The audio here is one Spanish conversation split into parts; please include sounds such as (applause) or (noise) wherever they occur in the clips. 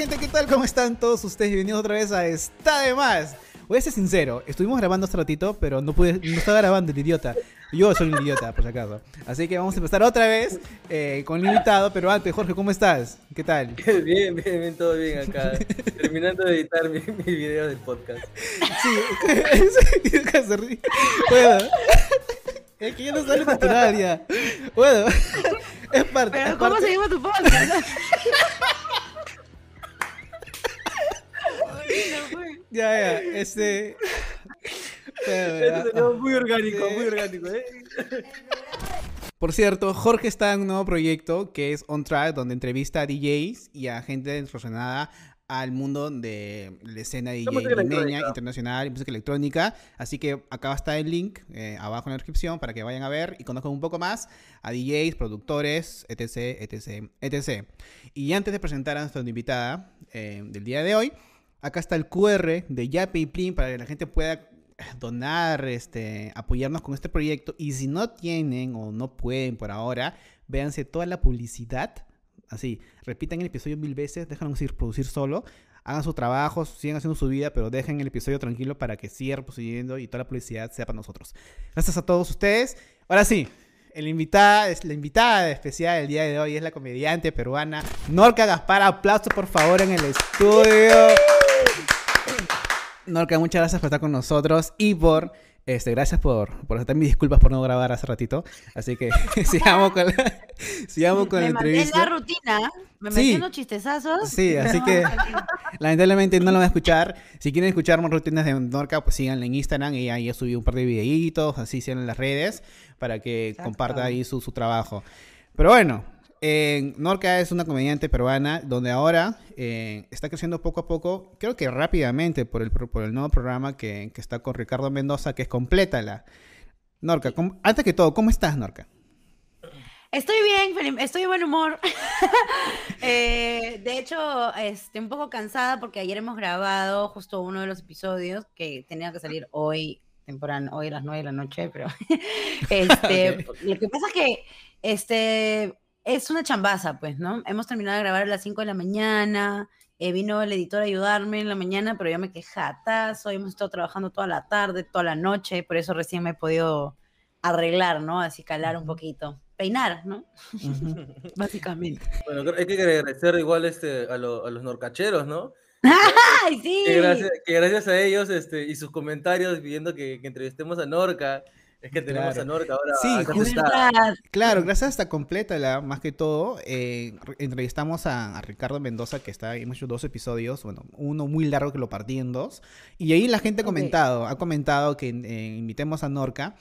gente, ¿qué tal? ¿Cómo están todos ustedes? Bienvenidos otra vez a Está de Más. Voy a ser sincero, estuvimos grabando hace ratito, pero no pude, no estaba grabando el idiota. Yo soy un idiota, por si acaso. Así que vamos a empezar otra vez eh, con el invitado, pero antes, Jorge, ¿cómo estás? ¿Qué tal? (laughs) Bien, bien, bien, todo bien acá. Terminando de editar mi, mi video del podcast. Sí, (laughs) se ríe. Bueno, es que ya no sale natural ya. Bueno, es parte. Pero es ¿cómo parte- se llama tu podcast? Ya, ya, este. Esto muy orgánico, Sí. muy orgánico, ¿eh? Por cierto, Jorge está en un nuevo proyecto que es On Track, donde entrevista a DJs y a gente relacionada al mundo de la escena DJ limeña, internacional y música electrónica. Así que acá está el link eh, abajo en la descripción para que vayan a ver y conozcan un poco más a DJs, productores, etc, etc, etc. Y antes de presentar a nuestra invitada eh, del día de hoy, acá está el QR de Yape y Plin para que la gente pueda donar, este, apoyarnos con este proyecto. Y si no tienen o no pueden por ahora, véanse toda la publicidad. Así, repitan el episodio mil veces, déjenlo ir producir solo. Hagan su trabajo, sigan haciendo su vida, pero dejen el episodio tranquilo para que siga reproduciendo y toda la publicidad sea para nosotros. Gracias a todos ustedes. Ahora sí, el invitada, la invitada especial del día de hoy es la comediante peruana Norca Gaspar. Aplausos por favor en el estudio. Norca, muchas gracias por estar con nosotros y por, este, gracias por, por aceptar mis disculpas por no grabar hace ratito. Así que (laughs) sigamos con la, sigamos con la me mandé entrevista. la rutina, me metí Sí. unos chistezazos. Sí, así que lamentablemente no lo van a escuchar. Si quieren escuchar más rutinas de Norca, pues síganla en Instagram. Ella ya subió un par de videitos, así sean en las redes, para que Exacto. comparta ahí su, su trabajo. Pero bueno, eh, Norca es una comediante peruana donde ahora eh, está creciendo poco a poco, creo que rápidamente por el, por el nuevo programa que, que está con Ricardo Mendoza, que es Complétala. Norca, ¿cómo- antes que todo, ¿cómo estás, Norca? Estoy bien, estoy de buen humor. (laughs) Eh, de hecho, este, un poco cansada porque ayer hemos grabado justo uno de los episodios que tenía que salir hoy, temprano, hoy a las 9 de la noche, pero (laughs) este, (laughs) lo que pasa es que este, es una chambaza, pues, ¿no? Hemos terminado de grabar a las 5 de la mañana, eh, vino el editor a ayudarme en la mañana, pero yo me quejé atazo, hemos estado trabajando toda la tarde, toda la noche, por eso recién me he podido arreglar, ¿no? Así calar un poquito. Peinar, ¿no? (laughs) Básicamente. Bueno, creo- hay que agradecer igual este, a, lo- a los norcacheros, ¿no? (laughs) ¡Ay, sí! Que gracias, que gracias a ellos este, y sus comentarios pidiendo que, que entrevistemos a Norca, es que tenemos Claro. a Norca ahora. Sí, justo-. Claro, gracias a esta completa, la, más que todo, eh, re- entrevistamos a, a Ricardo Mendoza, que está, hemos hecho dos episodios, bueno, uno muy largo que lo partí en dos, y ahí la gente ha Ok. comentado, ha comentado que eh, invitemos a Norca,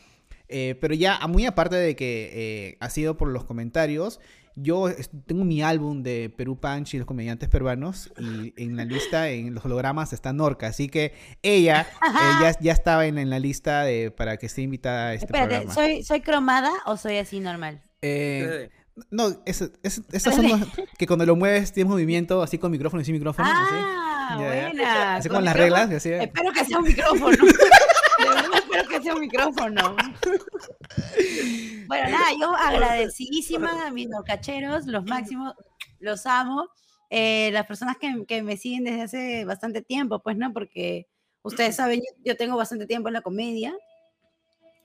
eh, pero ya muy aparte de que eh, ha sido por los comentarios, yo tengo mi álbum de Perú Punch y los comediantes peruanos, y en la lista, en los hologramas, está Norca, así que ella (laughs) eh, ya, ya estaba en, en la lista de, para que esté invitada a este Espérate, programa. ¿soy, ¿soy cromada o soy así normal? Eh, no, es, es- esas son las que cuando lo mueves tienes movimiento así con micrófono y sin micrófono. Ah, buena. Así Con con las reglas. así. Espero que sea un micrófono. (laughs) Un micrófono. Bueno, nada, yo agradecidísima a mis norcacheros, los máximos, los amo. Eh, las personas que, que me siguen desde hace bastante tiempo, pues, ¿no? Porque ustedes saben, yo, yo tengo bastante tiempo en la comedia.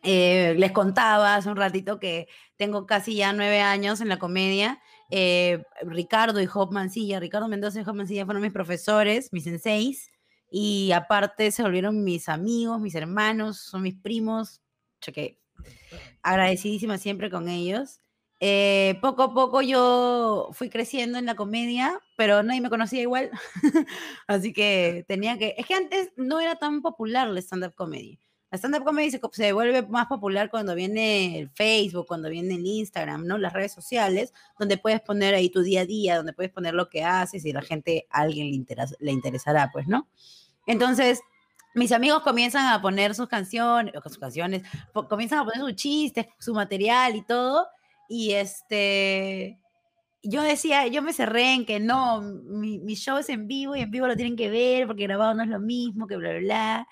Eh, les contaba hace un ratito que tengo casi ya nueve años en la comedia. Eh, Ricardo y Job Mancilla, Ricardo Mendoza y Job Mancilla fueron mis profesores, mis senseis, y aparte se volvieron mis amigos, mis hermanos, son mis primos, cheque, agradecidísima siempre con ellos. Eh, poco a poco yo fui creciendo en la comedia, pero nadie me conocía igual, (laughs) así que tenía que, es que antes no era tan popular la stand-up comedy. La stand-up comedy se, se vuelve más popular cuando viene el Facebook, cuando viene el Instagram, ¿no? Las redes sociales, donde puedes poner ahí tu día a día, donde puedes poner lo que haces y la gente, a alguien le, interes- le interesará, pues, ¿no? Entonces, mis amigos comienzan a poner sus canciones, sus canciones, comienzan a poner sus chistes, su material y todo, y este, yo decía, yo me cerré en que no, mi, mi show es en vivo y en vivo lo tienen que ver porque grabado no es lo mismo, que bla, bla, bla.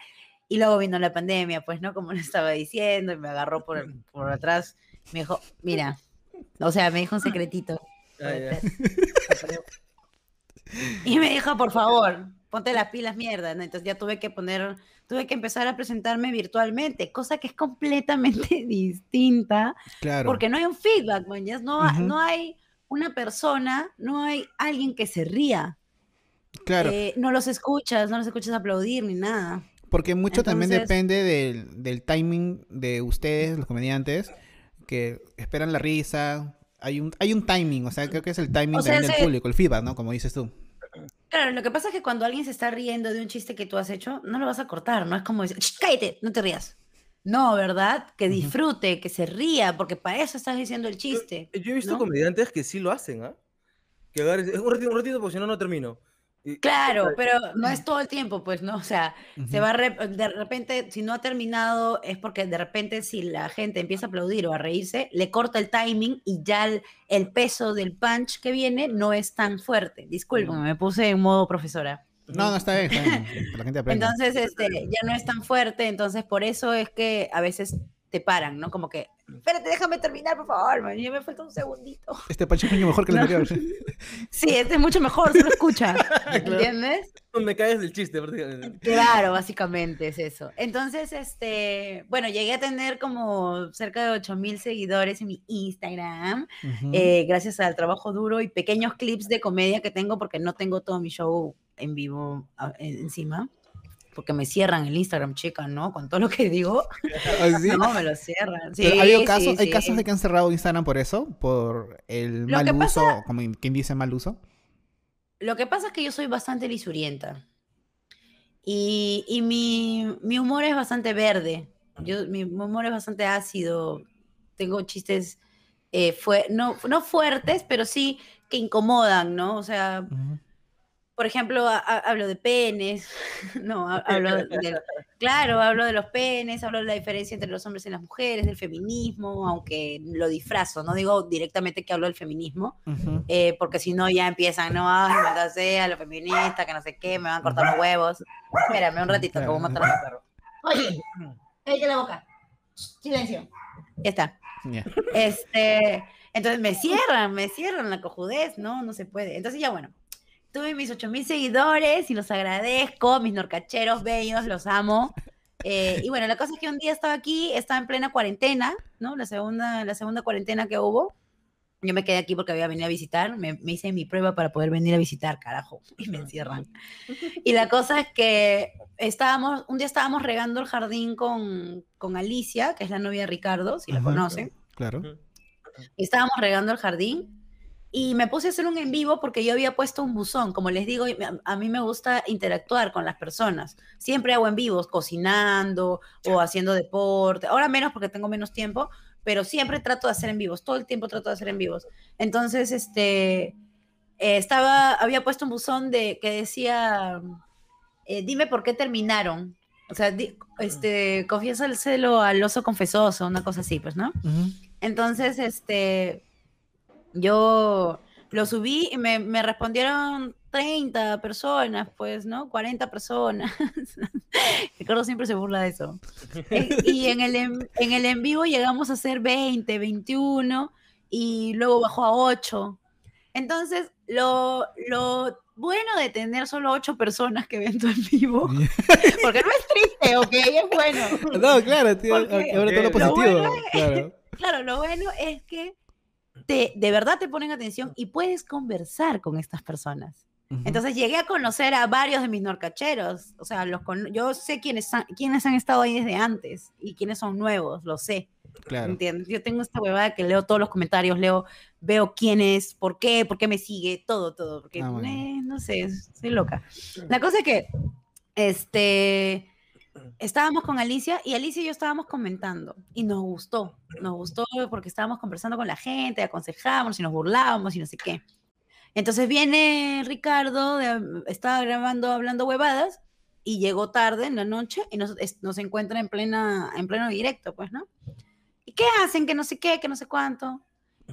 Y luego vino la pandemia, pues, ¿no? Como le estaba diciendo, y me agarró por, por atrás, me dijo, mira, o sea, me dijo un secretito. Ah. (laughs) Y me dijo, por favor, ponte las pilas, mierda. ¿no? Entonces ya tuve que poner, tuve que empezar a presentarme virtualmente, cosa que es completamente (laughs) distinta, Claro. porque no hay un feedback, man, No, Ujú. no hay una persona, no hay alguien que se ría. Claro. Eh, no los escuchas, no los escuchas aplaudir ni nada. Porque mucho también depende del, del timing de ustedes, los comediantes, que esperan la risa. Hay un, hay un timing, o sea, creo que es el timing O sea, también del se- público, el feedback, ¿no? Como dices tú. Claro, lo que pasa es que cuando alguien se está riendo de un chiste que tú has hecho, no lo vas a cortar, no es como decir, "Sh, cállate, no te rías. No, ¿verdad? Que disfrute, que se ría, porque para eso estás diciendo el chiste. Yo he visto ¿no? comediantes que sí lo hacen, ¿ah? Que agarres, un ratito, un ratito, porque si no, no termino. Claro, pero no es todo el tiempo, pues, ¿no? O sea, se va re- de repente, si no ha terminado, es porque de repente si la gente empieza a aplaudir o a reírse, le corta el timing y ya el, el peso del punch que viene no es tan fuerte. Disculpen, me puse en modo profesora. No, no, está bien, está bien. La gente aprenda. Entonces, este, ya no es tan fuerte, entonces por eso es que a veces te paran, ¿no? Como que, espérate, déjame terminar, por favor, man, ya me falta un segundito. Este pancho es mucho mejor que el No. anterior. (laughs) Sí, este es mucho mejor, se lo escucha, (laughs) ¿entiendes? Me caes del chiste, prácticamente. Claro, básicamente es eso. Entonces, este, bueno, llegué a tener como cerca de 8000 seguidores en mi Instagram, eh, gracias al trabajo duro y pequeños clips de comedia que tengo, porque no tengo todo mi show en vivo ah, en- encima, porque me cierran el Instagram, chica, ¿no? Con todo lo que digo, ¿Ah, sí? (laughs) no, me lo cierran. Sí, Pero ha habido sí, casos, hay casos de que han cerrado Instagram por eso, por el Lo mal uso, pasa- como quien dice mal uso. Lo que pasa es que yo soy bastante lisurienta. Y, y mi, mi humor es bastante verde. Yo, mi humor es bastante ácido. Tengo chistes eh, fue, no, no fuertes, pero sí que incomodan, ¿no? O sea, Ujú. Por ejemplo, ha- hablo de penes, (laughs) no, ha- hablo de, claro, hablo de los penes, hablo de la diferencia entre los hombres y las mujeres, del feminismo, aunque lo disfrazo, no digo directamente que hablo del feminismo, Ujú. eh, porque si no ya empiezan, no, ay, maldita sea, los feministas, que no sé qué, me van a cortar los huevos. Espérame un ratito, que voy a matar a mi perro. Oye, (clears throat) cállate la boca. Silencio. Ya está. Este, entonces me cierran, me cierran la cojudez, no, no se puede. Entonces ya bueno, tuve mis 8000 seguidores y los agradezco, mis norcacheros bellos, los amo. Eh, y bueno, la cosa es que un día estaba aquí, estaba en plena cuarentena, ¿no? La segunda, la segunda cuarentena que hubo. Yo me quedé aquí porque había venido a visitar, me, me hice mi prueba para poder venir a visitar, carajo, (laughs) y me encierran. Y la cosa es que estábamos, un día estábamos regando el jardín con, con Alicia, que es la novia de Ricardo, si la Ajá. conocen. Claro. Y estábamos regando el jardín y me puse a hacer un en vivo porque yo había puesto un buzón. Como les digo, a, mí me gusta interactuar con las personas. Siempre hago en vivos, cocinando o haciendo deporte. Ahora menos porque tengo menos tiempo, pero siempre trato de hacer en vivos. Todo el tiempo trato de hacer en vivos. Entonces, este, eh, estaba, había puesto un buzón de, que decía, eh, dime por qué terminaron. O sea, di- este, confiesa el celo al oso confesoso, una cosa así, pues, ¿no? Entonces, este, yo lo subí y me, me respondieron 30 personas, pues, ¿no? 40 personas. (laughs) Ricardo siempre se burla de eso. Eh, Y en el, en, en el en vivo llegamos a ser 20, 21 y luego bajó a 8. Entonces, lo, lo bueno de tener solo 8 personas que ven tu en vivo, (laughs) porque no es triste, ¿ok? Es bueno. No, claro, tío. Ahora todo lo lo positivo. bueno Claro. (laughs) Claro, lo bueno es que te, de verdad te ponen atención y puedes conversar con estas personas. Entonces llegué a conocer a varios de mis norcacheros. O sea, los con- yo sé quiénes, han- quiénes han estado ahí desde antes y quiénes son nuevos, lo sé. claro. ¿Entiendes? Yo tengo esta huevada que leo todos los comentarios, leo, veo quién es, por qué, por qué me sigue, todo, todo. Porque, Ah, bueno. eh, no sé, soy loca. La cosa es que, este, estábamos con Alicia y Alicia y yo estábamos comentando y nos gustó, nos gustó porque estábamos conversando con la gente, aconsejábamos y nos burlábamos y no sé qué. Entonces viene Ricardo, de- estaba grabando, hablando huevadas y llegó tarde en la noche y nos, es- nos encuentra en, plena, en pleno directo, pues, ¿no? ¿Y qué hacen? Que no sé qué, que no sé cuánto.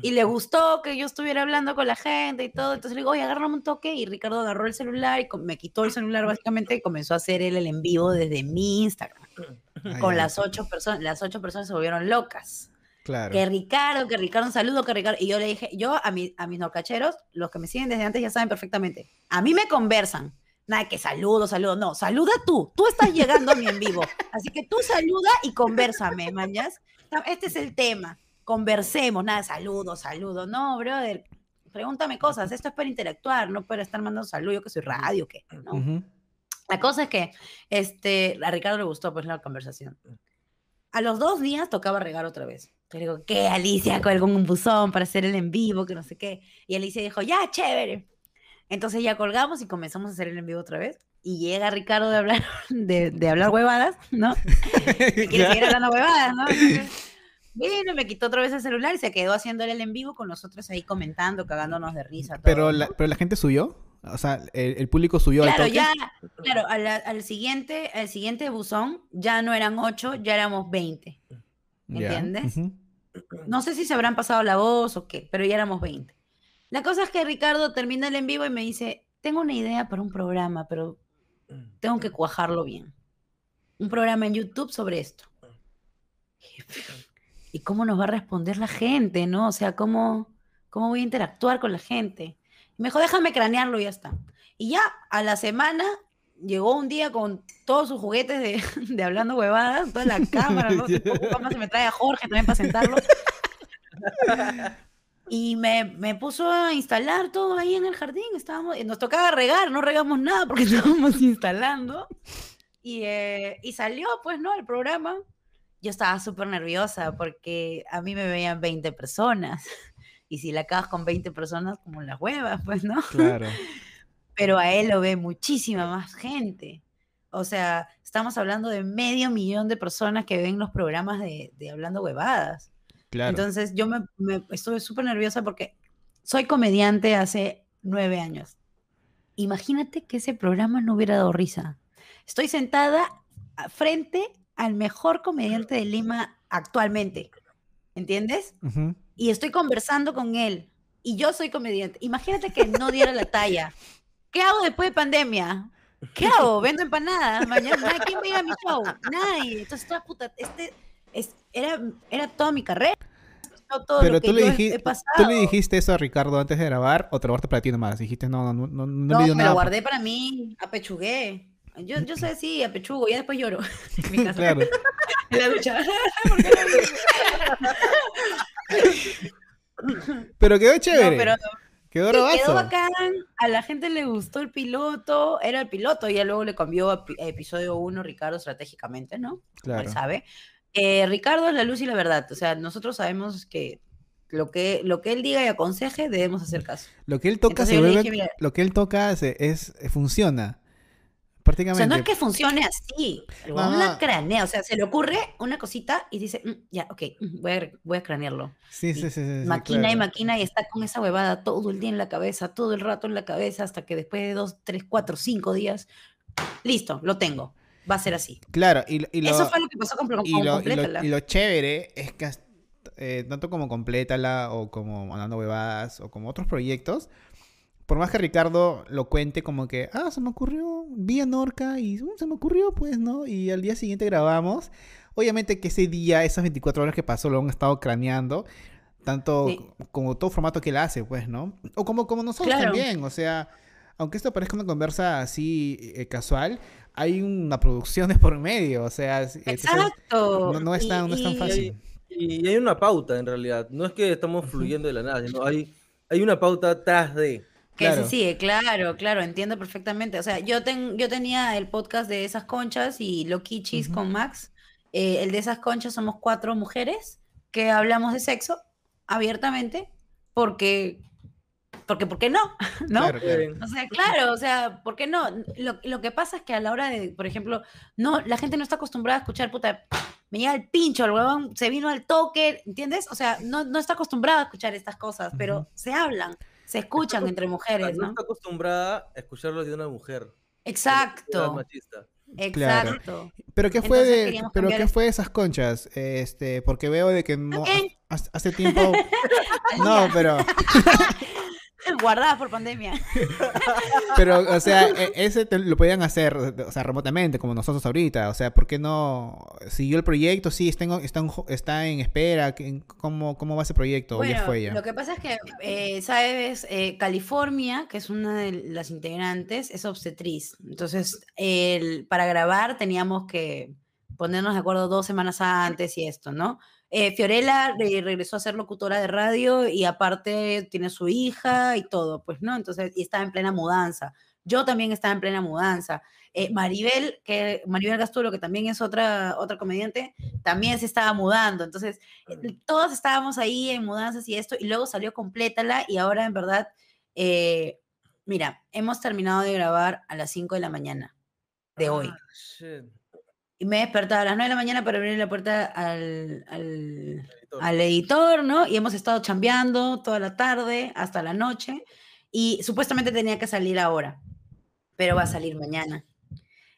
Y le gustó que yo estuviera hablando con la gente y todo. Entonces le digo, oye, agárrame un toque. Y Ricardo agarró el celular y me quitó el celular básicamente y comenzó a hacer él el en vivo desde mi Instagram. Con las ocho personas, las ocho personas se volvieron locas. Claro. Que Ricardo, que Ricardo, un saludo, que Ricardo. Y yo le dije, yo a, mi, a mis norcacheros, los que me siguen desde antes ya saben perfectamente. A mí me conversan. Nada que saludo, saludo. No, saluda tú. Tú estás llegando a mí en vivo. Así que tú saluda y conversame, mañas. Este es el tema. Conversemos. Nada, saludo, saludo. No, brother. Pregúntame cosas. Esto es para interactuar, no para estar mandando saludos. Yo que soy radio, ¿qué? ¿no? Ujú. La cosa es que este, a Ricardo le gustó pues la conversación. A los dos días tocaba regar otra vez. Le digo, ¿qué, Alicia? Colgó un buzón para hacer el en vivo, que no sé qué. Y Alicia dijo, ya, chévere. Entonces ya colgamos y comenzamos a hacer el en vivo otra vez. Y llega Ricardo de hablar, (laughs) de, de hablar huevadas, ¿no? (laughs) Y quiere seguir hablando huevadas, ¿no? Entonces, (laughs) Vino, me quitó otra vez el celular y se quedó haciendo el en vivo con nosotros ahí comentando, cagándonos de risa. todo, Pero ¿no? la, pero la gente subió. O sea, el, el público subió al Claro, toque. ya, claro, al, al siguiente, al siguiente buzón ya no eran ocho, ya éramos 20. ¿me Ya, entiendes? No sé si se habrán pasado la voz o qué, pero ya éramos 20. La cosa es que Ricardo termina el en vivo y me dice, tengo una idea para un programa, pero tengo que cuajarlo bien. Un programa en YouTube sobre esto. ¿Y cómo nos va a responder la gente, no? O sea, ¿cómo, cómo voy a interactuar con la gente? Y me dijo, déjame cranearlo y ya está. Y ya a la semana llegó un día con todos sus juguetes de, (laughs) de hablando huevadas, toda la cámara, ¿no? Se me trae a Jorge también para sentarlo. Y me, me puso a instalar todo ahí en el jardín. Estábamos, nos tocaba regar, no regamos nada porque (laughs) estábamos instalando. Y, eh, y salió, pues, ¿no? El programa. Yo estaba súper nerviosa porque a mí me veían 20 personas. (laughs) Y si la acabas con 20 personas, como las huevas, (laughs) pues, ¿no? Claro. (laughs) Pero a él lo ve muchísima más gente. O sea, estamos hablando de medio millón de personas que ven los programas de, de Hablando Huevadas. Claro. Entonces yo me, me- estuve súper nerviosa porque soy comediante hace nueve años. Imagínate que ese programa no hubiera dado risa. Estoy sentada frente al mejor comediante de Lima actualmente. ¿Entiendes? Ujú. Y estoy conversando con él. Y yo soy comediante. Imagínate que no diera la talla. ¿Qué hago después de pandemia? ¿Qué hago? Vendo empanadas. Mañana, ¿quién va a mi show? Nadie. Entonces, toda puta, este es, era, era toda mi carrera. Todo, Pero lo que tú le, dijiste, tú le dijiste eso a Ricardo antes de grabar o te lo guardaste para ti nomás. Dijiste, no, no, no, no, no me nada. lo guardé para mí, apechugué. Yo, yo soy así, apechugo, ya después lloro. (laughs) En mi (laughs) casa. claro. (laughs) En la ducha. ¿Por qué no? Pero quedó No, chévere. pero Quedó Sí, quedó bacán, a la gente le gustó el piloto, era el piloto, ya luego le cambió a, pi- a episodio 1 Ricardo estratégicamente, ¿no? Claro. él sabe. Eh, Ricardo es la luz y la verdad, o sea, nosotros sabemos que lo que, lo que él diga y aconseje debemos hacer caso. Lo que él toca se vuelve- dije, lo que él toca se- es, funciona. O Prácticamente. sea, no es que funcione así, el No, la cranea, o sea, se le ocurre una cosita y dice, "Mm, ya, ok, mm, voy a, voy a cranearlo. Sí, sí, sí, sí, maquina y claro. maquina y está con esa huevada todo el día en la cabeza, todo el rato en la cabeza, hasta que después de dos, tres, cuatro, cinco días, listo, lo tengo. Va a ser así. Claro, y, y lo, Eso fue lo que pasó con, con y lo, y lo- y lo chévere es que hasta- eh, tanto como Complétala o como Andando Huevadas o como otros proyectos, por más que Ricardo lo cuente como que, ah, se me ocurrió, vi a Norca y "Mm, se me ocurrió, pues, ¿no? Y al día siguiente grabamos. Obviamente que ese día, esas 24 horas que pasó, lo han estado craneando, tanto Sí. como todo formato que él hace, pues, ¿no? O como, como nosotros Claro. también, o sea, aunque esto parezca una conversa así eh, casual, hay una producción de por medio, o sea, es- entonces, Exacto. no, no es tan, no es tan Y- y- fácil. Y hay una pauta en realidad. No es que estamos fluyendo de la nada, sino hay, hay una pauta atrás de. Que Claro. se sigue, claro, claro, entiendo perfectamente. O sea, yo, ten- yo tenía el podcast de esas conchas y Cheese Ujú. con Max. Eh, el de esas conchas somos cuatro mujeres que hablamos de sexo abiertamente porque, porque, ¿por qué no? (laughs) ¿No? Claro, claro. O sea, claro, o sea, ¿por qué no? Lo, lo que pasa es que a la hora de, por ejemplo, no, la gente no está acostumbrada a escuchar, puta, me llega el pincho, el huevón se vino al toque, ¿entiendes? O sea, no, no está acostumbrada a escuchar estas cosas, pero se hablan, se escuchan entre mujeres, no ¿no? está acostumbrada a escucharlo de una mujer. Exacto, machista. Claro. exacto. Pero qué fue Entonces de, pero qué fue de esas conchas, este, porque veo de que no Ok. hace hace tiempo, (laughs) no, pero (laughs) guardadas por pandemia. (laughs) Pero, o sea, e- ese te- lo podían hacer, o sea, remotamente, como nosotros ahorita. O sea, ¿por qué no siguió el proyecto? Sí, está en, está en, jo- está en espera. ¿qué- ¿Cómo, ¿Cómo va ese proyecto? ¿O ya Bueno, fue ya? lo que pasa es que, eh, sabes, Eh, California, que es una de las integrantes, es obstetriz. Entonces, el- para grabar teníamos que ponernos de acuerdo dos semanas antes y esto, ¿no? Eh, Fiorella re- regresó a ser locutora de radio y aparte tiene su hija y todo, pues, ¿no? Entonces, y estaba en plena mudanza. Yo también estaba en plena mudanza. Eh, Maribel, que Maribel Gastulo, que también es otra, otra comediante, también se estaba mudando. Entonces, eh, todos estábamos ahí en mudanzas y esto, y luego salió Complétala, y ahora en verdad, eh, mira, hemos terminado de grabar a las 5 de la mañana de hoy. Ah. Y me he despertado a las 9 de la mañana para abrir la puerta al, al, Editor. al editor, ¿no? Y hemos estado chambeando toda la tarde hasta la noche, y supuestamente tenía que salir ahora, pero va a salir mañana.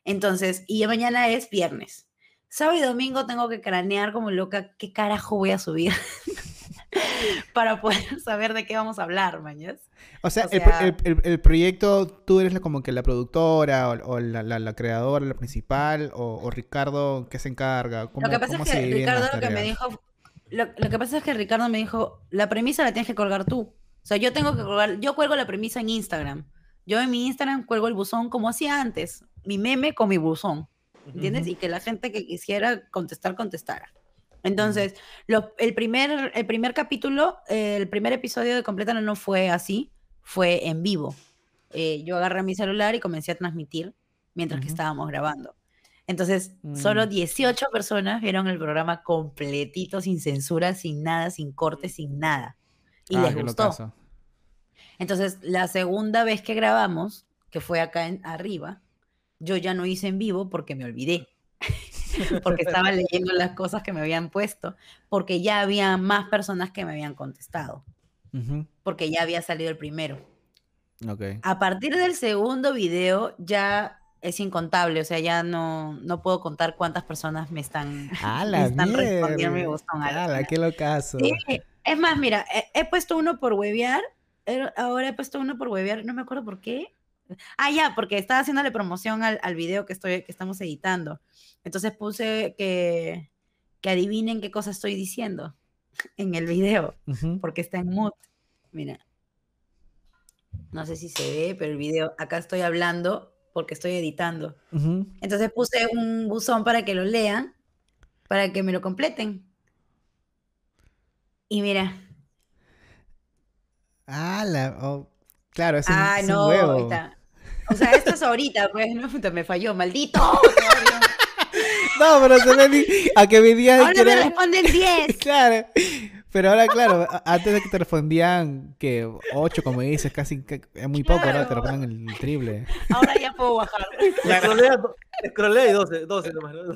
Entonces, y ya mañana es viernes. Sábado y domingo tengo que cranear como loca qué carajo voy a subir (laughs) (laughs) para poder (laughs) saber de qué vamos a hablar, mañas. O sea, o sea- el- el- el proyecto, tú eres como que la productora o, o la, la- la creadora, la principal, o, o Ricardo, ¿qué se encarga? ¿Cómo, Lo que pasa es que Ricardo lo que me dijo, lo, lo que pasa es que Ricardo me dijo, la premisa la tienes que colgar tú. O sea, yo tengo que colgar, yo cuelgo la premisa en Instagram. Yo en mi Instagram cuelgo el buzón como hacía antes, mi meme con mi buzón. ¿entiendes? Y que la gente que quisiera contestar, contestara. Entonces, lo- el, primer, el primer capítulo, eh, el primer episodio de Completano no fue así, fue en vivo. Eh, yo agarré mi celular y comencé a transmitir mientras que estábamos grabando. Entonces, solo Mm. 18 personas vieron el programa completito, sin censura, sin nada, sin corte, sin nada. Y Ah, les gustó. Entonces, la segunda vez que grabamos, que fue acá en, arriba, yo ya no hice en vivo porque me olvidé. (laughs) porque estaba leyendo las cosas que me habían puesto, porque ya había más personas que me habían contestado, Ujú, porque ya había salido el primero. Ok. A partir del segundo video ya es incontable, o sea, ya no, no puedo contar cuántas personas me están, ¡A (laughs) me están respondiendo mi buzón ¡Hala, qué locazo! Sí, es más, mira, he, he puesto uno por huevear, eh, ahora he puesto uno por huevear, no me acuerdo por qué. Ah, ya, porque estaba haciéndole promoción al, al video que, estoy, que estamos editando. Entonces puse que, que adivinen qué cosa estoy diciendo en el video, porque está en mood. Mira. No sé si se ve, pero el video, acá estoy hablando porque estoy editando. Entonces puse un buzón para que lo lean, para que me lo completen. Y mira, Ah, la, oh, claro, es un, ah, es un no, huevo. está. O sea, esto es ahorita, pues, no, puta, me falló, maldito. No, pero se me di- a que me digan que Ahora me responden 10. (laughs) Claro. Pero ahora, claro, antes de que te respondían que 8, como dices, casi es muy poco, ahora te Claro. responden el triple. Ahora ya puedo bajar. Scrollea, do- scrollea y 12, 12 nomás. ¿no?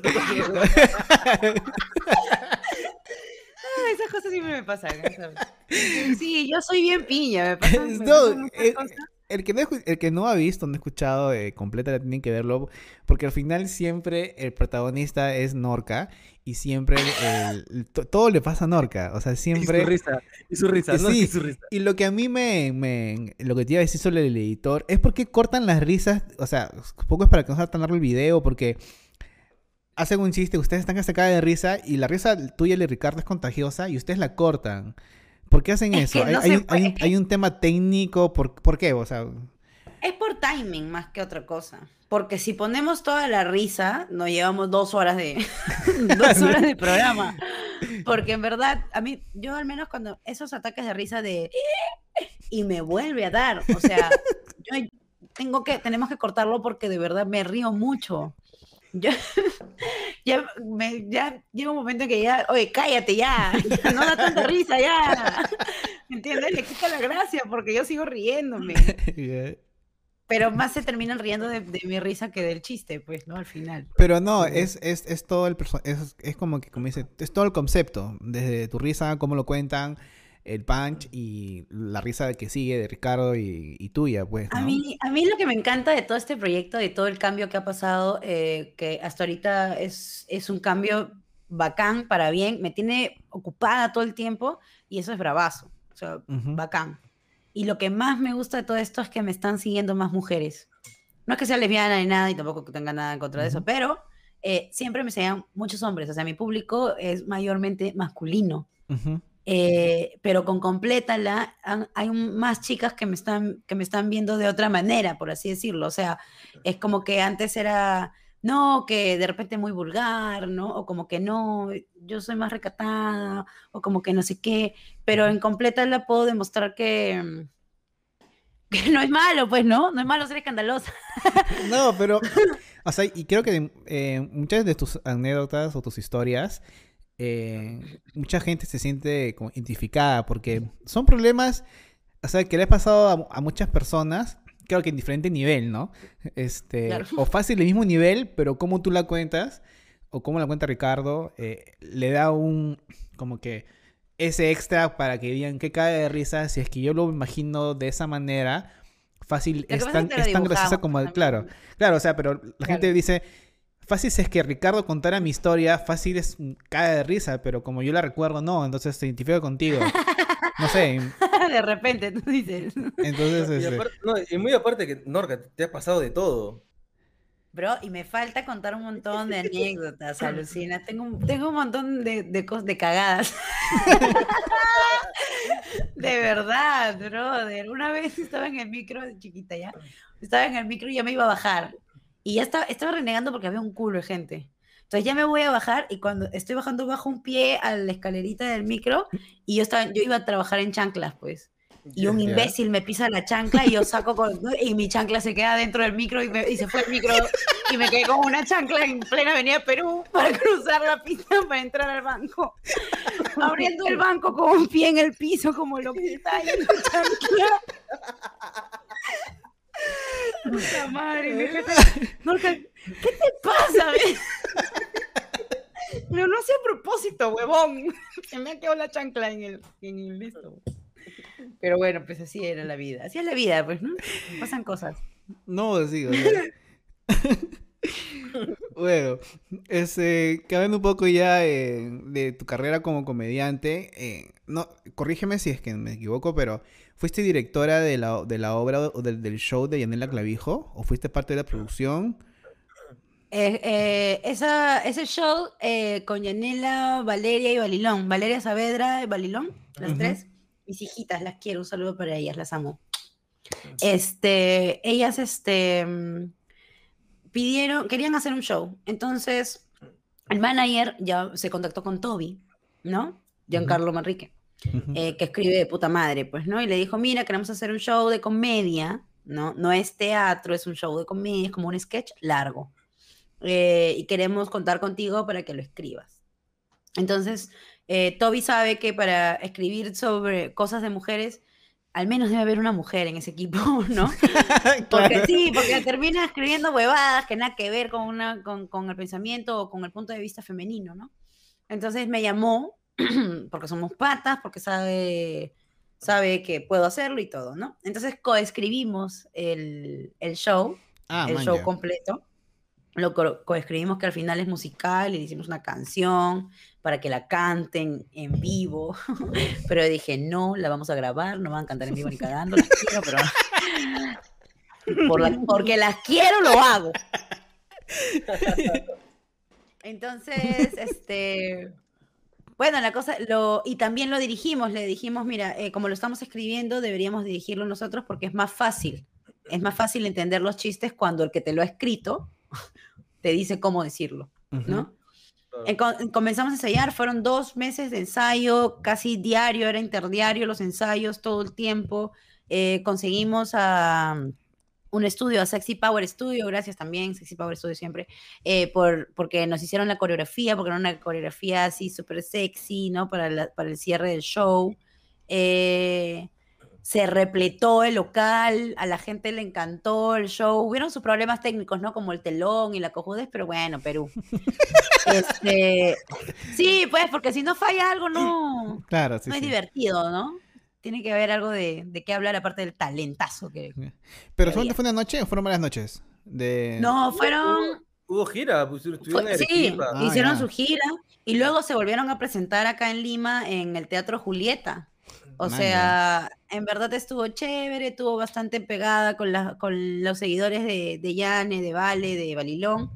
Ah, esas cosas siempre me pasan. ¿sabes? Sí, yo soy bien piña, me pasan, me No, pasan eh, cosas. El que, no, el que no ha visto, no ha escuchado eh, completa, tienen que verlo, porque al final siempre el protagonista es Norca y siempre el- el- to- todo le pasa a Norca, o sea, Y siempre... su risa, y su risa, no y su risa. Y lo que a mí me, me- Lo que te iba a decir sobre el editor es porque cortan las risas. O sea, poco es para que no sea tan largo el video. Porque hacen un chiste, ustedes están que se caen de risa. Y la risa tuya y de Ricardo es contagiosa. Y ustedes la cortan. ¿Por qué hacen Es eso? hay, un- hay un, puede. hay un tema técnico. ¿Por, por qué? O sea, Es por timing más que otra cosa. Porque si ponemos toda la risa, nos llevamos dos horas de (laughs) dos horas de programa. Porque en verdad, a mí, yo al menos cuando esos ataques de risa de y me vuelve a dar, o sea, (laughs) yo tengo que, tenemos que cortarlo porque de verdad me río mucho. Yo, (laughs) ya, me, ya llega un momento en que ya, oye, cállate ya, ya, (laughs) no da tanta risa ya. (laughs) ¿Entiendes? Le quita la gracia porque yo sigo riéndome. Pero más se terminan riendo de, de mi risa que del chiste, pues, ¿no? Al final. pero no, es, es, es todo el es, es como que como dice, es todo el concepto. Desde tu risa, cómo lo cuentan, el punch y la risa que sigue de Ricardo y, y tuya, pues. A ¿no? mí, a mí lo que me encanta de todo este proyecto, de todo el cambio que ha pasado, eh, que hasta ahorita es, es un cambio bacán para bien, me tiene ocupada todo el tiempo y eso es bravazo, o sea, Ujú. bacán. y lo que más me gusta de todo esto es que me están siguiendo más mujeres. No es que sea lesbiana ni nada y tampoco que tenga nada en contra de eso, pero eh, siempre me seguían muchos hombres. O sea, mi público es mayormente masculino. Ujú. Eh, pero con completa la hay más chicas que me están que me están viendo de otra manera por así decirlo. O sea es como que antes era no que de repente muy vulgar no o como que no yo soy más recatada o como que no sé qué. Pero en completa la puedo demostrar que mm, que no es malo pues no no es malo ser escandalosa. (laughs) No, pero. (laughs) O sea, y creo que eh, muchas de tus anécdotas o tus historias, eh, mucha gente se siente como identificada porque son problemas, o sea, que le ha pasado a, a muchas personas, creo que en diferente nivel, ¿no? Este, Claro. O fácil, el mismo nivel, pero como tú la cuentas, o como la cuenta Ricardo, eh, le da un, como que, ese extra para que digan que cae de risa, si es que yo lo imagino de esa manera, fácil, es tan, es tan graciosa como, claro, claro, o sea, pero la Claro. gente dice, fácil es que Ricardo contara mi historia, fácil es mm, cae de risa, pero como yo la recuerdo, no, entonces se identifica contigo. (laughs) No sé, de repente tú dices entonces, Y, este, aparte- no, y muy aparte que, Norca, te ha pasado de todo. Bro, y me falta contar un montón de (laughs) anécdotas, alucina. Tengo, un- tengo un montón de, de, cos- de cagadas. (laughs) de verdad, brother. Una vez estaba en el micro, chiquita ya, estaba en el micro y ya me iba a bajar. Y ya estaba, estaba renegando porque había un culo de gente. Entonces ya me voy a bajar y cuando estoy bajando bajo un pie a la escalerita del micro y yo, estaba, yo iba a trabajar en chanclas, pues. Y un imbécil me pisa la chancla y yo saco con, y mi chancla se queda dentro del micro y, me- y se fue el micro y me quedé con una chancla en plena avenida Perú para cruzar la pista para entrar al banco. Abriendo el banco con un pie en el piso como loquita y la chancla. Puta madre, ¿qué te pasa? (laughs) Pero no sé a propósito, huevón. Se me ha quedado la chancla en el, en el listo. Pero bueno, pues así era la vida. Así es la vida, pues, ¿no? Pasan cosas. no, sí, o sea. (laughs) Bueno, este, cambiando un poco ya eh, de tu carrera como comediante, eh, no, corrígeme si es que me equivoco, pero ¿fuiste directora de la, de la obra o del, del show de Yanela Clavijo? ¿O fuiste parte de la producción? Eh, eh, esa, ese show eh, con Yanela, Valeria y Balilón. Valeria Saavedra y Balilón, las tres. Mis hijitas, las quiero. Un saludo para ellas, las amo. Este, ellas, este, pidieron, querían hacer un show. Entonces, el manager ya se contactó con Toby, ¿no? Giancarlo Manrique. Eh, que escribe de puta madre, pues, ¿no? Y le dijo, mira, queremos hacer un show de comedia, ¿no? No es teatro, es un show de comedia, es como un sketch largo. Eh, y queremos contar contigo para que lo escribas. Entonces, eh, Toby sabe que para escribir sobre cosas de mujeres, al menos debe haber una mujer en ese equipo, (laughs) ¿no? (laughs) Porque sí, porque termina escribiendo huevadas que nada que ver con, una, con, con el pensamiento o con el punto de vista femenino, ¿no? Entonces me llamó, (clears throat) porque somos patas, porque sabe, sabe que puedo hacerlo y todo, ¿no? Entonces coescribimos el, el show, Ah, el man, show completo. Lo co- coescribimos que al final es musical y le hicimos una canción para que la canten en vivo. (laughs) pero dije, no, la vamos a grabar, no van a cantar en vivo ni cagando, las quiero, pero (laughs) por la- porque las quiero, lo hago. (laughs) Entonces, este, bueno, la cosa, lo, y también lo dirigimos, le dijimos, mira, eh, como lo estamos escribiendo, deberíamos dirigirlo nosotros porque es más fácil. Es más fácil entender los chistes cuando el que te lo ha escrito (laughs) te dice cómo decirlo, ¿no? Claro. Comenzamos a ensayar, fueron dos meses de ensayo, casi diario, era interdiario los ensayos todo el tiempo. Eh, conseguimos a un estudio, a Sexy Power Studio, gracias también, Sexy Power Studio siempre, eh, por, porque nos hicieron la coreografía, porque era una coreografía así súper sexy, ¿no? Para, la- para el cierre del show. Eh, se repletó el local, a la gente le encantó el show. Hubieron sus problemas técnicos, ¿no? Como el telón y la cojudez, pero bueno, Perú. (laughs) Este, sí, pues, porque si no falla algo, no, Claro, sí, no es sí. divertido, ¿no? Tiene que haber algo de, de qué hablar aparte del talentazo que... ¿Pero que solamente fue una noche o fueron varias noches? De... No, fueron... Hubo gira, estuvieron fue- en sí. Ah, hicieron ya. su gira y luego se volvieron a presentar acá en Lima en el Teatro Julieta. O Man, sea, en verdad estuvo chévere, estuvo bastante pegada con, la- con los seguidores de, de Yane, de Vale, de Balilón.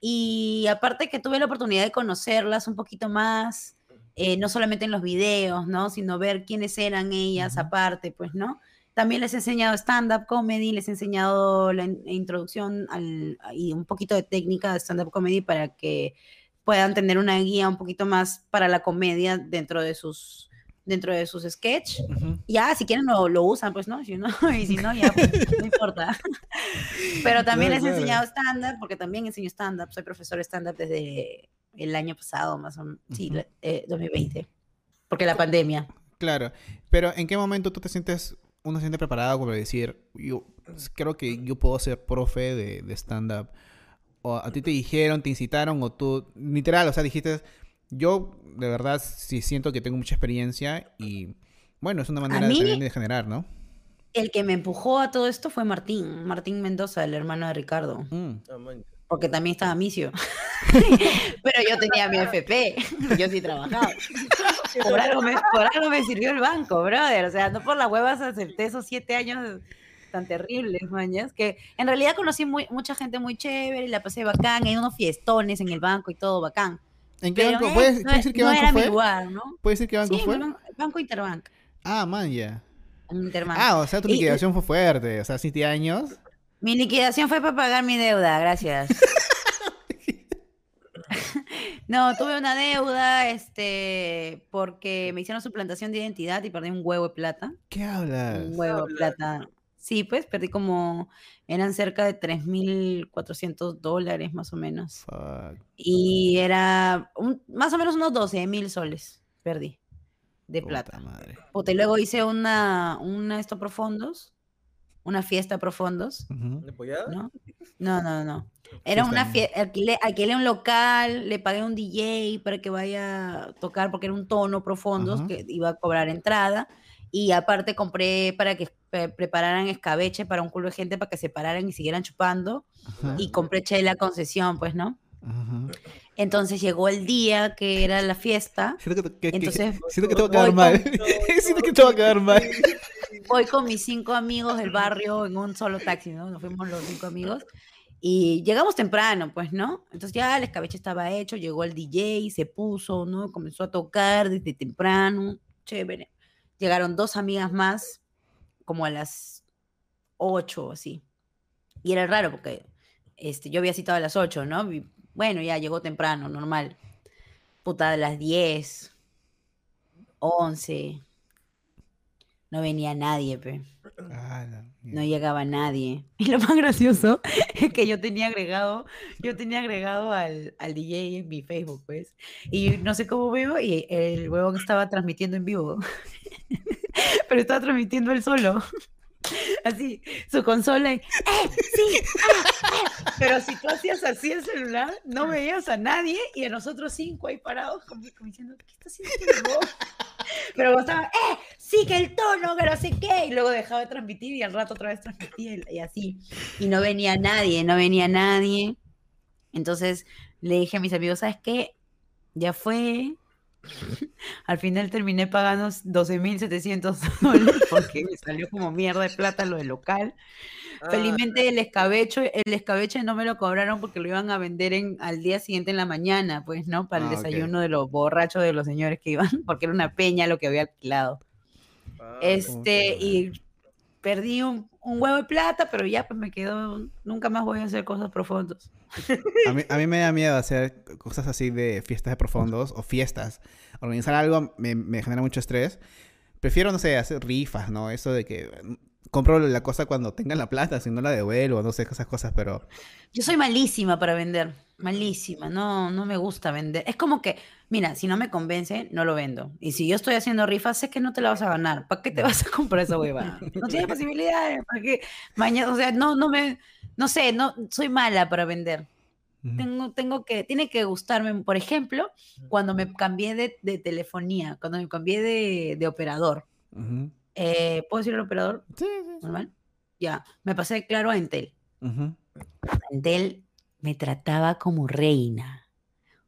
Y aparte que tuve la oportunidad de conocerlas un poquito más, eh, no solamente en los videos, ¿no? Sino ver quiénes eran ellas aparte, pues, ¿no? También les he enseñado stand-up comedy, les he enseñado la in- introducción al, y un poquito de técnica de stand-up comedy para que puedan tener una guía un poquito más para la comedia dentro de sus dentro de sus sketch. Ya, si quieren lo, lo usan, pues no, si no, (laughs) y si no, ya, pues, no importa. (laughs) Pero también Claro, les he claro. enseñado stand-up, porque también enseño stand-up, soy profesor de stand-up desde el año pasado, más o menos, sí, Ujú. la- eh, 2020, porque la pandemia. Claro, pero ¿en qué momento tú te sientes, uno se siente preparado como para decir, yo creo que yo puedo ser profe de, de stand-up? O a ti te dijeron, te incitaron, o tú, literal, o sea, dijiste, yo de verdad sí siento que tengo mucha experiencia y bueno, es una manera de, mí- también de generar, ¿no? El que me empujó a todo esto fue Martín, Martín Mendoza, el hermano de Ricardo, Mm. Porque también estaba misio. (laughs) Pero yo tenía mi FP, yo sí trabajaba. Por algo, me, por algo me sirvió el banco, brother. O sea, no por las huevas acepté esos siete años tan terribles, mañas, que en realidad conocí muy, mucha gente muy chévere, la pasé bacán, hay unos fiestones en el banco y todo bacán. ¿En qué Pero banco? ¿Puedes, no, puedes decir qué no banco era mi fue? lugar, ¿no? ¿Puedes decir qué banco Sí, fue? el ban- Banco Interbank. Ah, man, ya. Interbank. Ah, o sea, tu Y- liquidación fue fuerte, o sea, siete años. Mi liquidación fue para pagar mi deuda, gracias. (laughs) No, tuve una deuda, este, porque me hicieron suplantación de identidad y perdí un huevo de plata. ¿Qué hablas? Un huevo de plata. Sí, pues perdí como, eran cerca de 3.400 dólares más o menos. Fuck. Y era un- más o menos unos 12 mil soles, perdí, de Puta plata. madre. Puta, y luego hice una, una esto profundos, una fiesta profundos. ¿no? No, no, no. Era una fiesta, alquilé, alquilé un local, le pagué un DJ para que vaya a tocar porque era un tono profundos que iba a cobrar entrada y aparte compré para que pre- prepararan escabeche para un culo de gente para que se pararan y siguieran chupando Ajá. y compré chela concesión, pues, ¿no? Ajá. Entonces llegó el día que era la fiesta, Siento que, que- que- Entonces, (laughs) siento que te va a voy quedar con- mal. (laughs) siento que te va a quedar mal. (laughs) voy con mis cinco amigos del barrio en un solo taxi, ¿no? Nos fuimos los cinco amigos y llegamos temprano, pues, ¿no? Entonces ya el escabeche estaba hecho, llegó el DJ, se puso, ¿no? Comenzó a tocar desde temprano, chévere. Llegaron dos amigas más, como a las ocho así. Y era raro porque este, yo había citado a las ocho, ¿no? Bueno, ya llegó temprano, normal. Puta, a las diez, once. No venía nadie, pe. Ah, No mierda. llegaba nadie. (laughs) Y lo más gracioso (laughs) es que yo tenía agregado, yo tenía agregado al, al DJ en mi Facebook, pues. Y no sé cómo veo, y el huevón estaba transmitiendo en vivo. (laughs) Pero estaba transmitiendo él solo. Así, su consola y, ¡eh! ¡Sí! ¡ah! ¡eh! Pero si tú hacías así el celular, no veías a nadie y a nosotros cinco ahí parados, como, como diciendo, ¿qué está haciendo este? Pero vos estaba, ¡eh! Sí, que el tono, que no sé qué. Y luego dejaba de transmitir y al rato otra vez transmitía y, y así. Y no venía nadie, no venía nadie. Entonces le dije a mis amigos, ¿sabes qué? Ya fue. (laughs) Al final terminé pagando 12.700 (laughs) dólares porque me salió como mierda de plata lo del local. Ah, Felizmente el escabeche, el escabeche no me lo cobraron porque lo iban a vender en, al día siguiente en la mañana, pues, ¿no? Para el Ah, desayuno de los borrachos de los señores que iban, porque era una peña lo que había alquilado. ah, Este, y perdí un, un huevo de plata, pero ya pues me quedó, nunca más voy a hacer cosas profundas. A mí, a mí me da miedo hacer cosas así de fiestas de profundos o fiestas. Organizar algo me, me genera mucho estrés. Prefiero, no sé, hacer rifas, ¿no? Eso de que compro la cosa cuando tenga la plata, si no la devuelvo, no sé, esas cosas, pero... Yo soy malísima para vender, malísima, no, no me gusta vender. Es como que, mira, si no me convence, no lo vendo. Y si yo estoy haciendo rifas, sé que no te la vas a ganar. ¿Para qué te vas a comprar esa hueva? No tienes posibilidades. ¿Para qué? Mañana, o sea, no, no me, no sé, no, soy mala para vender. Tengo, tengo que, tiene que gustarme, por ejemplo, cuando me cambié de, de telefonía, cuando me cambié de, de operador. Ujú. Eh, ¿Puedo decir el operador Sí, sí, sí. normal? Ya, me pasé de claro a Entel. Ujú. Entel me trataba como reina.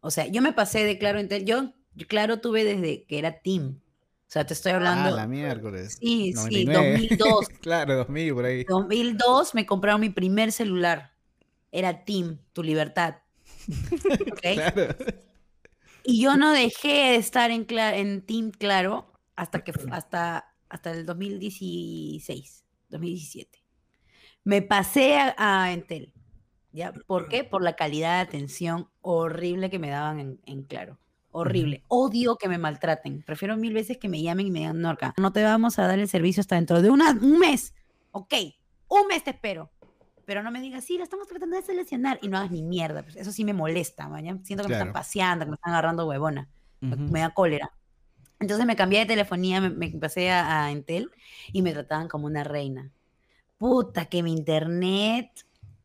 O sea, yo me pasé de claro a Entel. Yo, yo claro tuve desde que era team. O sea, te estoy Ah, hablando. la miércoles. Sí, sí, 99. 2002. (laughs) claro, 2000 por ahí. 2002 me compraron mi primer celular. Era Team, tu libertad. (laughs) Claro. Y yo no dejé de estar en, en Team Claro hasta, que, hasta, hasta el 2016, 2017. Me pasé a, a Entel. ¿ya? ¿Por qué? Por la calidad de atención horrible que me daban en, en Claro. Horrible. Odio que me maltraten. Prefiero mil veces que me llamen y me digan, Norca, no te vamos a dar el servicio hasta dentro de una- un mes. Ok, un mes te espero. Pero no me digas, sí, lo estamos tratando de seleccionar y no hagas ni mierda. pues, eso sí me molesta, mañana. Siento que me están paseando, que me están agarrando huevona. Me da cólera. Entonces me cambié de telefonía, me, me pasé a, a Entel y me trataban como una reina. Puta, que mi internet,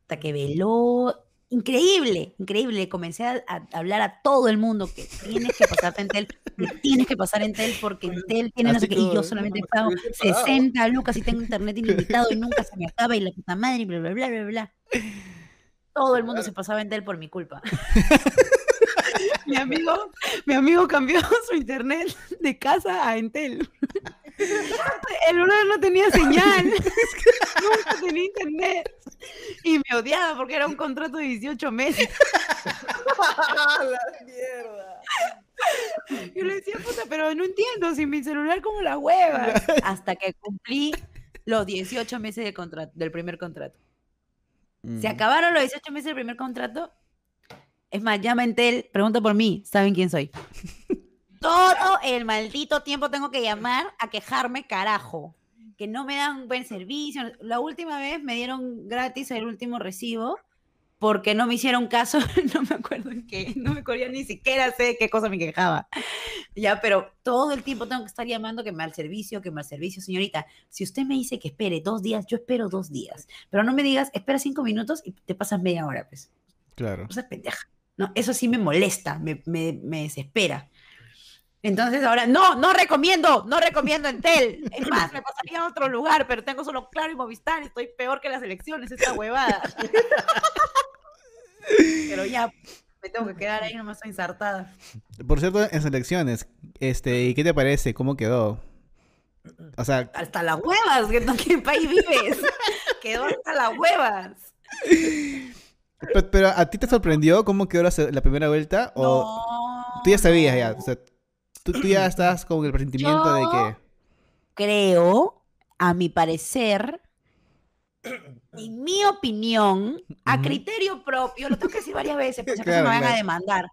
puta, que veló. Increíble, increíble. Comencé a, a hablar a todo el mundo que tienes que pasarte a Entel, que tienes que pasar a Entel porque Entel tiene no sé qué, y yo solamente pago hubiese pagado. 60 lucas y tengo internet ilimitado y nunca se me acaba y la puta madre y bla, bla, bla, bla, bla. Todo el mundo se pasaba a Entel por mi culpa. (laughs) mi, amigo, mi amigo cambió (laughs) su internet de casa a Entel. El celular no tenía señal. (laughs) Nunca tenía internet. Y me odiaba porque era un contrato de 18 meses. (laughs) la mierda! Yo le decía, puta, pero no entiendo, sin mi celular como la hueva. Hasta que cumplí los 18 meses de contrato, del primer contrato. Se Mm. acabaron los 18 meses del primer contrato. Es más, llama Entel, pregunta por mí, saben quién soy. (laughs) Todo el maldito tiempo tengo que llamar a quejarme, carajo. Que no me dan buen servicio. La última vez me dieron gratis el último recibo porque no me hicieron caso, (laughs) no me acuerdo en qué, no me acuerdo ni siquiera sé qué cosa me quejaba. Ya, pero todo el tiempo tengo que estar llamando que mal servicio, que mal servicio, señorita. Si usted me dice que espere dos días, yo espero dos días. Pero no me digas, espera cinco minutos y te pasas media hora, pues. Claro. O sea, pendeja. No, eso sí me molesta, me, me, me desespera. Entonces ahora, no, no recomiendo, no recomiendo Entel. Es más, me pasaría a otro lugar, pero tengo solo Claro y Movistar, estoy peor que las elecciones, esta huevada. (laughs) pero ya, me tengo que quedar ahí nomás ensartada. Por cierto, en selecciones, este, ¿y qué te parece? ¿Cómo quedó? O sea, Hasta las huevas, ¿en qué país vives? (laughs) Quedó hasta las huevas. Pe- pero, ¿a ti te sorprendió cómo quedó la, la primera vuelta? ¿O No, tú ya sabías ya? no. O sea, tú, tú ya estás con el presentimiento de que... creo, a mi parecer, en mi opinión, a criterio propio, lo tengo que decir varias veces, por si acaso Claro, me van claro. a demandar,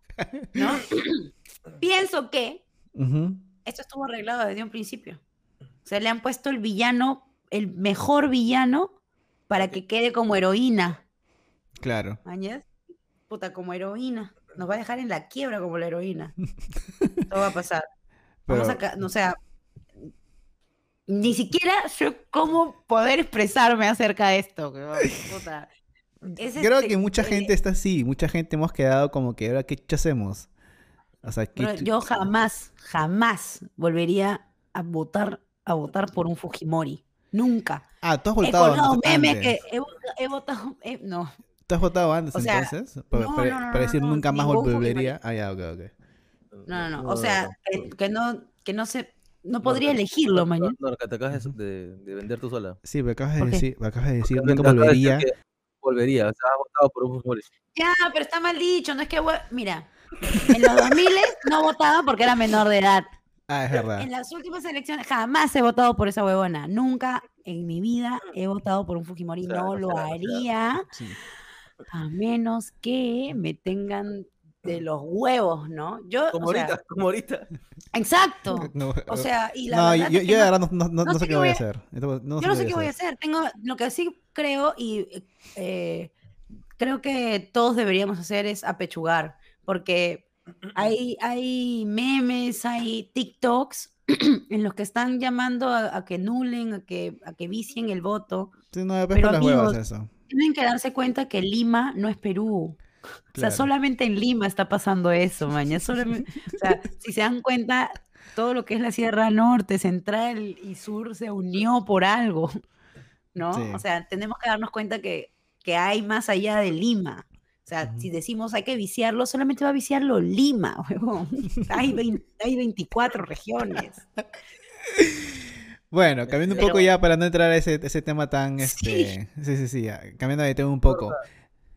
¿no? (laughs) Pienso que esto estuvo arreglado desde un principio. Se le han puesto el villano, el mejor villano, para que quede como heroína. Claro. ¿Mañas? Puta, como heroína. Nos va a dejar en la quiebra como la heroína. Todo va a pasar. (laughs) Vamos a no, o sea, ni siquiera sé cómo poder expresarme acerca de esto. weón, (laughs) puta. Es creo este, que mucha eh, gente está así. Mucha gente hemos quedado como que ahora qué hacemos. O sea, ¿qué bro, chu- yo jamás, jamás volvería a votar, a votar por un Fujimori. Nunca. Ah, tú has He votado colgado antes. memes que he, he votado. he- no, ¿Tú has votado antes O sea, entonces? Para, no, para- no, no, para no, decir no, nunca más volvería. Ah, ya, ok, ok. no, no, no. O sea, que, que no, que no se, no podría elegirlo, mañana. No, te acabas de, de vender tú sola. Sí, me acabas de decir, me acabas de decir nunca de decir volvería. Volvería, o sea, has votado por un Fujimori. Ya, pero está mal dicho, no es que... Mira, en los 2000 no votaba porque era menor de edad. Ah, es verdad. En las últimas elecciones jamás he votado por esa huevona. Nunca en mi vida he votado por un Fujimori. Claro, No lo claro, claro. haría Sí. A menos que me tengan de los huevos, ¿no? Yo, Como o sea, ahorita, como ahorita. exacto. (laughs) No, O sea, y la no, verdad yo, es que yo de no- verdad no, sé qué voy a hacer. Yo no sé qué voy a hacer. Tengo lo que sí creo y eh, creo que todos deberíamos hacer es apechugar, porque hay, hay memes, hay TikToks (clears throat) en los que están llamando a, a que nulen, a que, a que vicien el voto. Sí, no, Pero, por las huevas amigos, eso. Tienen que darse cuenta que Lima no es Perú. O sea, Claro. solamente en Lima está pasando eso, maña. Solamente, o sea, si se dan cuenta, todo lo que es la Sierra Norte, Central y Sur se unió por algo, ¿no? Sí. O sea, tenemos que darnos cuenta que, que hay más allá de Lima. O sea, Ujú. si decimos hay que viciarlo, solamente va a viciarlo Lima, huevón. (laughs) Hay, 20 hay 24 regiones. (laughs) Bueno, cambiando un Pero- poco ya para no entrar a ese, ese tema tan, este... Sí, sí, sí, ya, cambiando de tema un poco.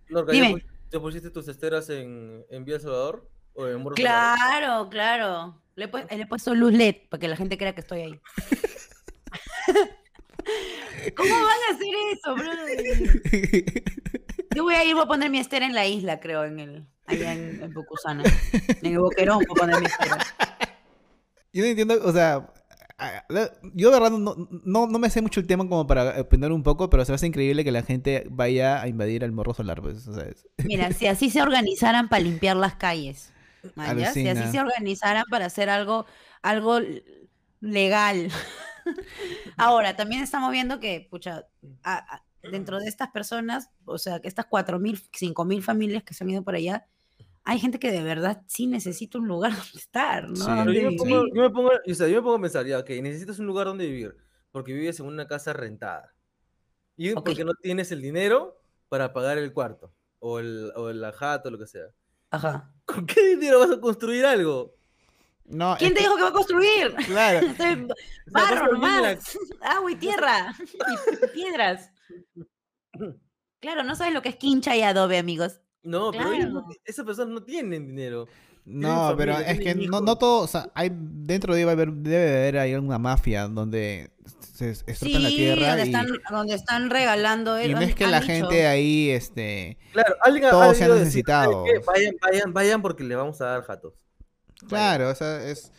Lorca, Dime. ¿ya, pu- ya pusiste tus esteras en, en Vía Salvador? ¿O en Morro Salvador? Claro, claro. Le he, pu- le he puesto luz LED para que la gente crea que estoy ahí. (laughs) ¿Cómo van a hacer eso, brother? Yo voy a ir, voy a poner mi estera en la isla, creo, en el, allá en, en. En el Boquerón voy a poner mi estera. Yo no entiendo, o sea, yo de verdad no, no, no me sé mucho el tema como para aprender un poco, pero se me hace increíble que la gente vaya a invadir el morro solar, pues, (laughs) Mira, si así se organizaran para limpiar las calles, si así se organizaran para hacer algo, algo legal. (laughs) Ahora, también estamos viendo que, pucha, a- a- dentro de estas personas, o sea, que estas 4.000, 5.000 familias que se han ido por allá, hay gente que de verdad sí necesita un lugar (laughs) donde estar, ¿no? Sí. Pero Donde yo, me pongo, yo, me pongo, o sea, yo me pongo a pensar, ya, ok, necesitas un lugar donde vivir, porque vives en una casa rentada. Y porque no tienes el dinero para pagar el cuarto, o el, o el jato, o lo que sea. Ajá. (laughs) ¿Con qué dinero vas a construir algo? No, ¿Quién es te que- dijo que va a construir? Claro, (laughs) Barro la- nomás, agua y tierra, y piedras. Claro, no sabes lo que es quincha y adobe, amigos. No, pero ellos Claro. ti- esas personas no tienen dinero. no, pero familia, es que tienen no, no todo, o sea, hay, dentro debe haber, debe haber ahí alguna mafia donde se explotan la Sí, tierra donde y, están, donde están regalando. y no han- es que han la dicho. gente ahí, este, Claro, alguien ha Todos sean debido decir, ¿saben qué? necesitados. Vayan, vayan, vayan porque le vamos a dar jatos. claro, o sea, es...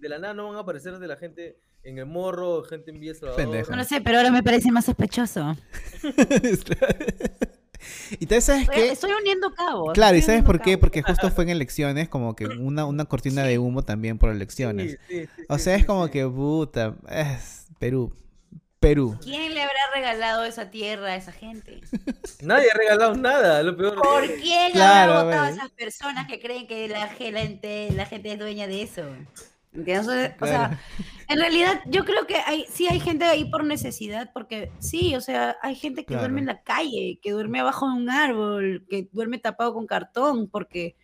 De la nada no van a aparecer de la gente en el morro, gente en El Salvador. Pendejo. No lo sé, pero ahora me parece más sospechoso. (laughs) (laughs) (laughs) (laughs) y entonces, ¿sabes Estoy, qué? estoy uniendo cabos. Claro, ¿y sabes por qué? cabos. Porque justo fue en elecciones, como que una, una cortina de humo también por elecciones. Sí, sí, sí, O sí, sea, sí, es como sí. que, puta, es Perú. Perú. ¿Quién le habrá regalado esa tierra a esa gente? (laughs) Nadie ha regalado nada, lo peor. ¿Por quién Claro, habrá votado a esas personas que creen que la gente, la gente es dueña de eso? ¿Entiendes? O sea, Claro. En realidad yo creo que hay, sí hay gente ahí por necesidad, porque sí, o sea, hay gente que duerme en la calle, que duerme abajo de un árbol, que duerme tapado con cartón, porque,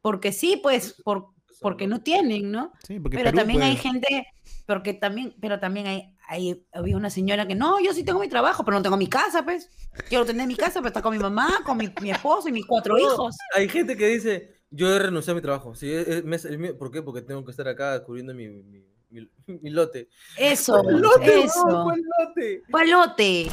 porque sí, pues, por, porque no tienen, ¿no? Sí, porque Pero Perú, también hay pues, gente, porque también, pero también hay, hay, había una señora que no, yo sí tengo mi trabajo, pero no tengo mi casa, pues. Quiero tener mi casa, pero está con mi mamá, con mi, mi esposo y mis cuatro No, hijos. Hay gente que dice, yo he renunciado a mi trabajo. Sí, es- es- es. ¿Por qué? Porque tengo que estar acá cubriendo mi, mi, mi- (laughs) mi lote. Eso, (laughs) ¿Cuál lote, eso. ¿Cuál lote? Palote.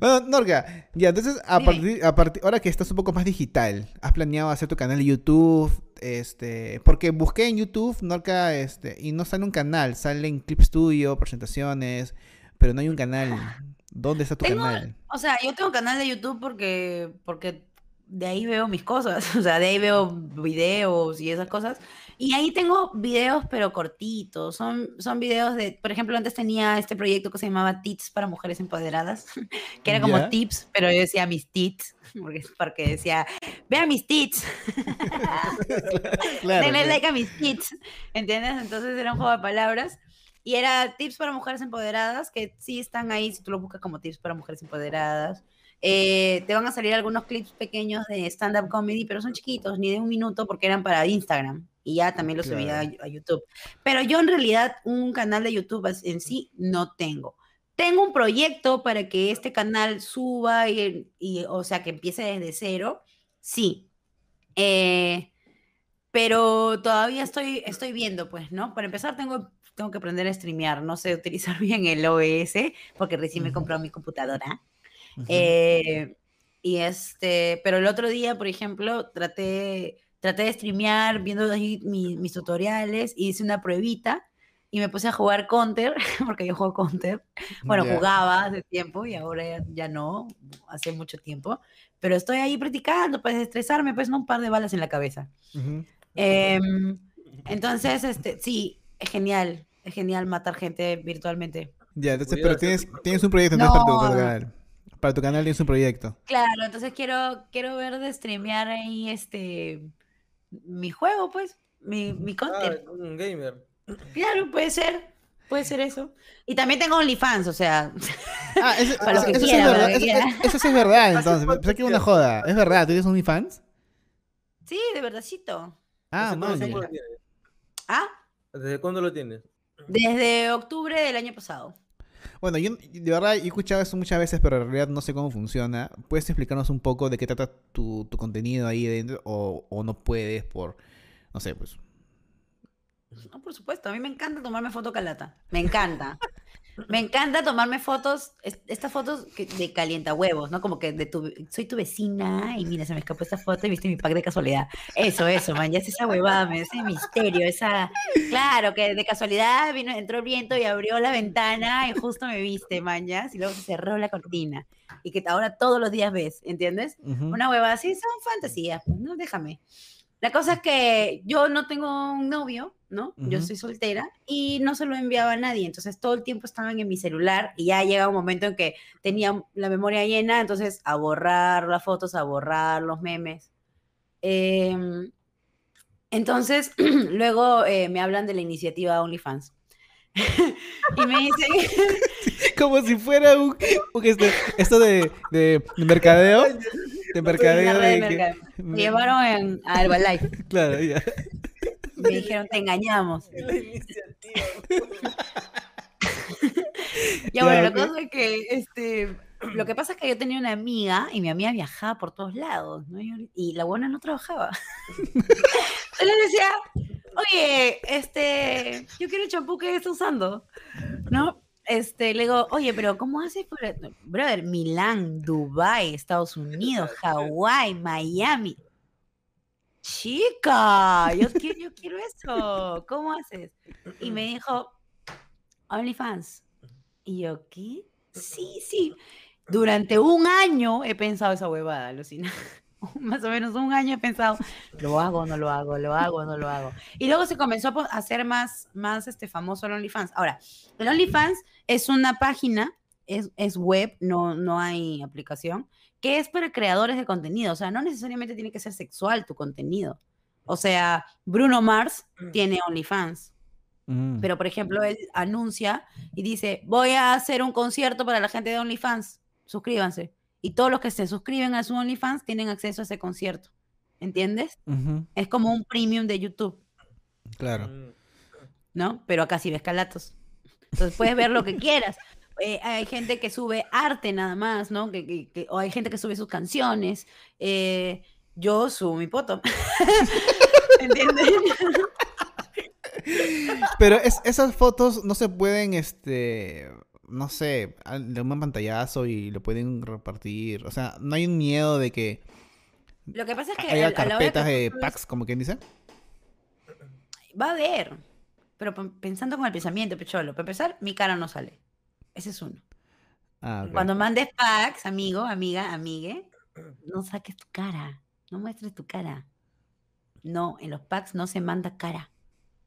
Bueno, Norga, ya, entonces, a partir, a partir, ahora que estás un poco más digital, ¿has planeado hacer tu canal de YouTube? Este, porque busqué en YouTube, Norca, este, y no sale un canal, salen Clip Studio, presentaciones, pero no hay un canal. ¿Dónde está tu Tengo- canal? O sea, yo tengo canal de YouTube porque, porque de ahí veo mis cosas, (laughs) o sea, de ahí veo videos y esas cosas. Y ahí tengo videos, pero cortitos. Son, son videos de, por ejemplo, antes tenía este proyecto que se llamaba Tips para Mujeres Empoderadas, (laughs) que era como Ya. tips, pero yo decía mis tits, (laughs) porque, porque decía, vea mis tits, (laughs) Claro, denle like a mis tits, ¿entiendes? Entonces era un juego de palabras. Y era tips para mujeres empoderadas, que sí están ahí, si tú lo buscas como tips para mujeres empoderadas. Eh, te van a salir algunos clips pequeños de stand-up comedy, pero son chiquitos, ni de un minuto, porque eran para Instagram. Y ya también subía a, Claro. a YouTube. Pero yo en realidad un canal de YouTube en sí no tengo. Tengo un proyecto para que este canal suba y, y, o sea, que empiece desde cero. Sí. Eh, pero todavía estoy, estoy viendo, pues, ¿no? Para empezar, tengo, tengo que aprender a streamear. No sé utilizar (laughs) bien el OBS, porque recién me he Ujú. comprado mi computadora. Eh, y este, pero el otro día, por ejemplo, traté, traté de streamear viendo ahí mi- mis tutoriales, y hice una pruebita y me puse a jugar Counter, (laughs) porque yo juego Counter. Bueno, Ya. jugaba hace tiempo y ahora ya, ya no, hace mucho tiempo. Pero estoy ahí practicando para desestresarme, pues no un par de balas en la cabeza. Ujú. Em, entonces, este, sí, es genial, es genial matar gente virtualmente. Ya, entonces, Voy a pero tienes, tienes un proyecto entonces, para, tu, para tu No. canal. Para tu canal tienes un proyecto. Claro, entonces quiero, quiero ver de streamear ahí este mi juego, pues, mi, mi Ah, content. un gamer. Claro, puede ser, puede ser eso. Y también tengo OnlyFans, o sea, (laughs) Ah, ese- (laughs) Para lo eso, que eso sí es para lo verdad. que Eso, sí es verdad, entonces. Pensé que era una joda. ¿Es verdad? ¿Tú tienes OnlyFans? sí, de verdadcito. Ah, ¿Desde cuándo man. tiempo lo tienes? Ah, ¿Desde cuándo lo tienes? Desde octubre del año pasado. Bueno, yo de verdad he escuchado eso muchas veces, pero en realidad no sé cómo funciona. ¿Puedes explicarnos un poco de qué trata tu, tu contenido ahí dentro? O, o no puedes por, no sé, pues... No, por supuesto, a mí me encanta tomarme foto calata. Me encanta. (laughs) Me encanta tomarme fotos, es- estas fotos de calienta huevos, ¿no? Como que de tu, soy tu vecina y mira, se me escapó esta foto y viste mi pack de casualidad. Eso, eso, man, ya es esa huevada, man, ese misterio, esa, claro, que de casualidad vino, entró el viento y abrió la ventana y justo me viste, man, ya, y luego se cerró la cortina y que ahora todos los días ves, ¿entiendes? Ujú. Una huevada así, son fantasías, pues, no, déjame. La cosa es que yo no tengo un novio, ¿no? Yo soy soltera y no se lo enviaba a nadie, entonces todo el tiempo estaban en mi celular y ya llega un momento en que tenía la memoria llena, entonces a borrar las fotos, a borrar los memes. Em, entonces, (clears throat) luego eh, me hablan de la iniciativa OnlyFans. (laughs) y me dicen, (laughs) Como si fuera un, un este, esto de, de mercadeo. De mercadeo. (laughs) de que- me llevaron en- a Herbalife. Claro, ya. Me dijeron, te engañamos. La iniciativa. (laughs) Ya bueno, la cosa es que este, lo que pasa es que yo tenía una amiga y mi amiga viajaba por todos lados, ¿no? Y, la buena no trabajaba. (laughs) Yo le decía, oye, este, yo quiero el champú que está usando, ¿no? Este, le digo, oye, pero ¿cómo haces brother, Milán, Dubai, Estados Unidos, Hawái, Miami? Chica, yo quiero, yo (laughs) quiero eso. ¿Cómo haces? Y me dijo, OnlyFans. Y yo, ¿qué? Sí, sí. Durante un año he pensado esa huevada, alucina. (laughs) Más o menos un año he pensado, lo hago, no lo hago, lo hago, no lo hago. Y luego se comenzó a hacer más, más este, famoso el OnlyFans. Ahora, el OnlyFans es una página, es, es web, no, no hay aplicación, que es para creadores de contenido. O sea, no necesariamente tiene que ser sexual tu contenido. O sea, Bruno Mars tiene OnlyFans. Mm. Pero, por ejemplo, él anuncia y dice, voy a hacer un concierto para la gente de OnlyFans, suscríbanse. Y todos los que se suscriben a su OnlyFans tienen acceso a ese concierto. ¿Entiendes? Es como un premium de YouTube, Claro. Mm. ¿no? Pero acá sí ves calatos. Entonces puedes ver lo que quieras. Eh, hay gente que sube arte nada más, ¿no? Que, que- que- o hay gente que sube sus canciones. Eh, yo subo mi poto. (laughs) ¿Entiendes? Pero es- esas fotos no se pueden, este, no sé, de un pantallazo y lo pueden repartir. O sea, no hay un miedo de que Lo que pasa es que haya que carpetas de packs, como quien dice. Va a haber. Pero pensando con el pensamiento, pecholo. Para empezar, mi cara no sale. Ese es uno. Ah. Cuando mandes packs, amigo, amiga, amigue, no saques tu cara. No muestres tu cara. No, en los packs no se manda cara.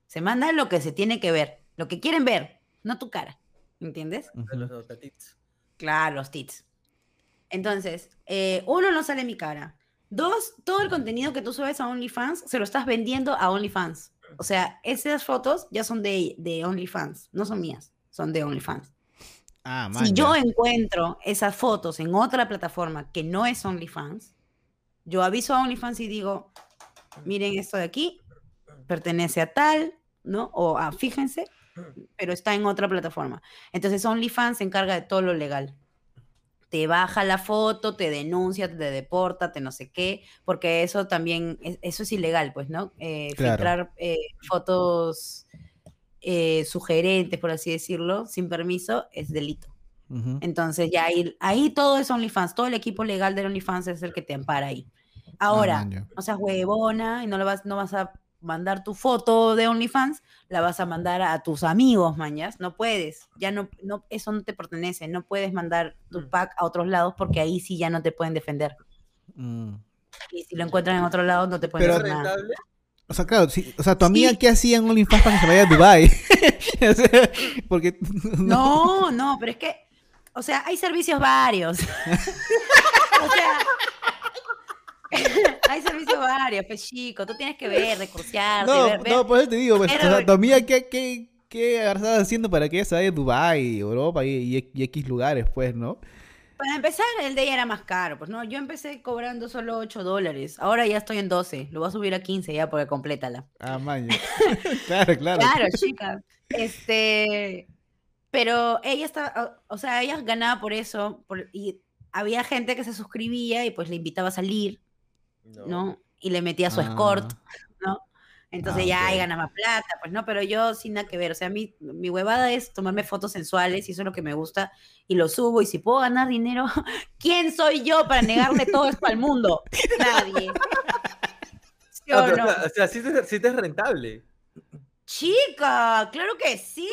Se manda lo que se tiene que ver. Lo que quieren ver, no tu cara. ¿Entiendes? Los notatitos. Claro, los tits. Entonces, eh, uno, no sale mi cara. Dos, todo el contenido que tú subes a OnlyFans se lo estás vendiendo a OnlyFans. O sea, esas fotos ya son de, de OnlyFans, no son mías, son de OnlyFans. Ah, Si yo encuentro esas fotos en otra plataforma que no es OnlyFans, yo aviso a OnlyFans y digo, miren esto de aquí, pertenece a tal, ¿no? O a, fíjense, pero está en otra plataforma. Entonces OnlyFans se encarga de todo lo legal. Te baja la foto, te denuncia, te deporta, te no sé qué, porque eso también, es- eso es ilegal, pues, ¿no? Eh, Claro. Filtrar eh, fotos eh, sugerentes, por así decirlo, sin permiso, es delito. Entonces ya ahí, ahí todo es OnlyFans, todo el equipo legal del OnlyFans es el que te ampara ahí. Ah, Ahora, ya. no seas huevona y no, le vas, no vas a mandar tu foto de OnlyFans, la vas a mandar a tus amigos, mañas. No puedes, ya no, no, eso no te pertenece, no puedes mandar tu Mm. pack a otros lados porque ahí sí ya no te pueden defender. Mm. Y si lo encuentran en otro lado, no te pueden Pero- ¿Es hacer nada. O sea, claro, sí, o sea, tu amiga Sí. qué hacía en OnlyFans para que se vaya a Dubai. O (laughs) sea, porque No, no, pero es que, o sea, hay servicios varios. (laughs) o sea, (laughs) hay servicios varios, pues chico, tú tienes que ver, recursearte, No, ver, ver. no, por eso te digo, pues, o sea, tu amiga qué, qué, qué estaba haciendo para que ella se vaya a Dubai, Europa y, y- y X lugares, pues, ¿no? Para empezar, el de ella era más caro. Pues no, yo empecé cobrando solo 8 dólares. Ahora ya estoy en 12. Lo voy a subir a 15 ya porque complétala. Ah, maña. (laughs) claro, claro. Claro, chica. Este, pero ella estaba, o o sea, ella ganaba por eso, por- y había gente que se suscribía y pues le invitaba a salir, ¿no? Y le metía su escort, ¿no? Entonces Ah, ya ahí ok. ganaba plata, pues no, pero yo sin nada que ver, o sea, mi, mi huevada es tomarme fotos sensuales y eso es lo que me gusta y lo subo y si puedo ganar dinero, (laughs) ¿quién soy yo para negarle todo esto al mundo? Nadie. ¿Sí Ah, o no? o sea, sí te, sí te es rentable. Chica, claro que sí.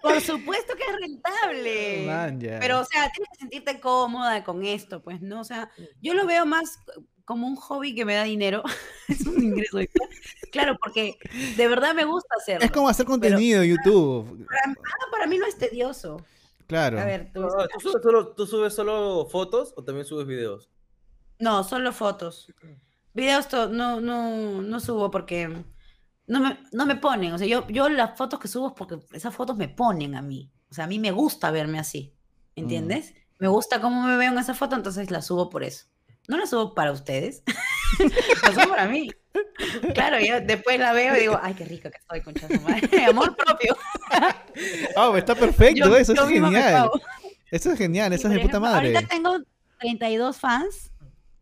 Por supuesto que es rentable. Man. Pero, o sea, tienes que sentirte cómoda con esto, pues, ¿no? O sea, yo lo veo más como un hobby que me da dinero. (laughs) es un (laughs) ingreso. Claro, porque de verdad me gusta hacerlo. Es como hacer contenido en YouTube. Para, ah, para mí no es tedioso. Claro. A ver, tú. ¿tú, subes solo, ¿Tú subes solo fotos o también subes videos? No, solo fotos. Videos to- no, no, no subo porque no me, no me ponen. O sea, yo, yo las fotos que subo es porque esas fotos me ponen a mí. O sea, a mí me gusta verme así. ¿Entiendes? Me gusta cómo me veo en esa foto, entonces la subo por eso. No la subo para ustedes. (laughs) la subo para mí. Claro, yo después la veo y digo, ay, qué rica que estoy, concha su madre. (laughs) Amor propio. (laughs) Oh, está perfecto, Yo- eso yo es genial. Eso es genial, eso es de puta madre. Ahorita tengo 32 fans.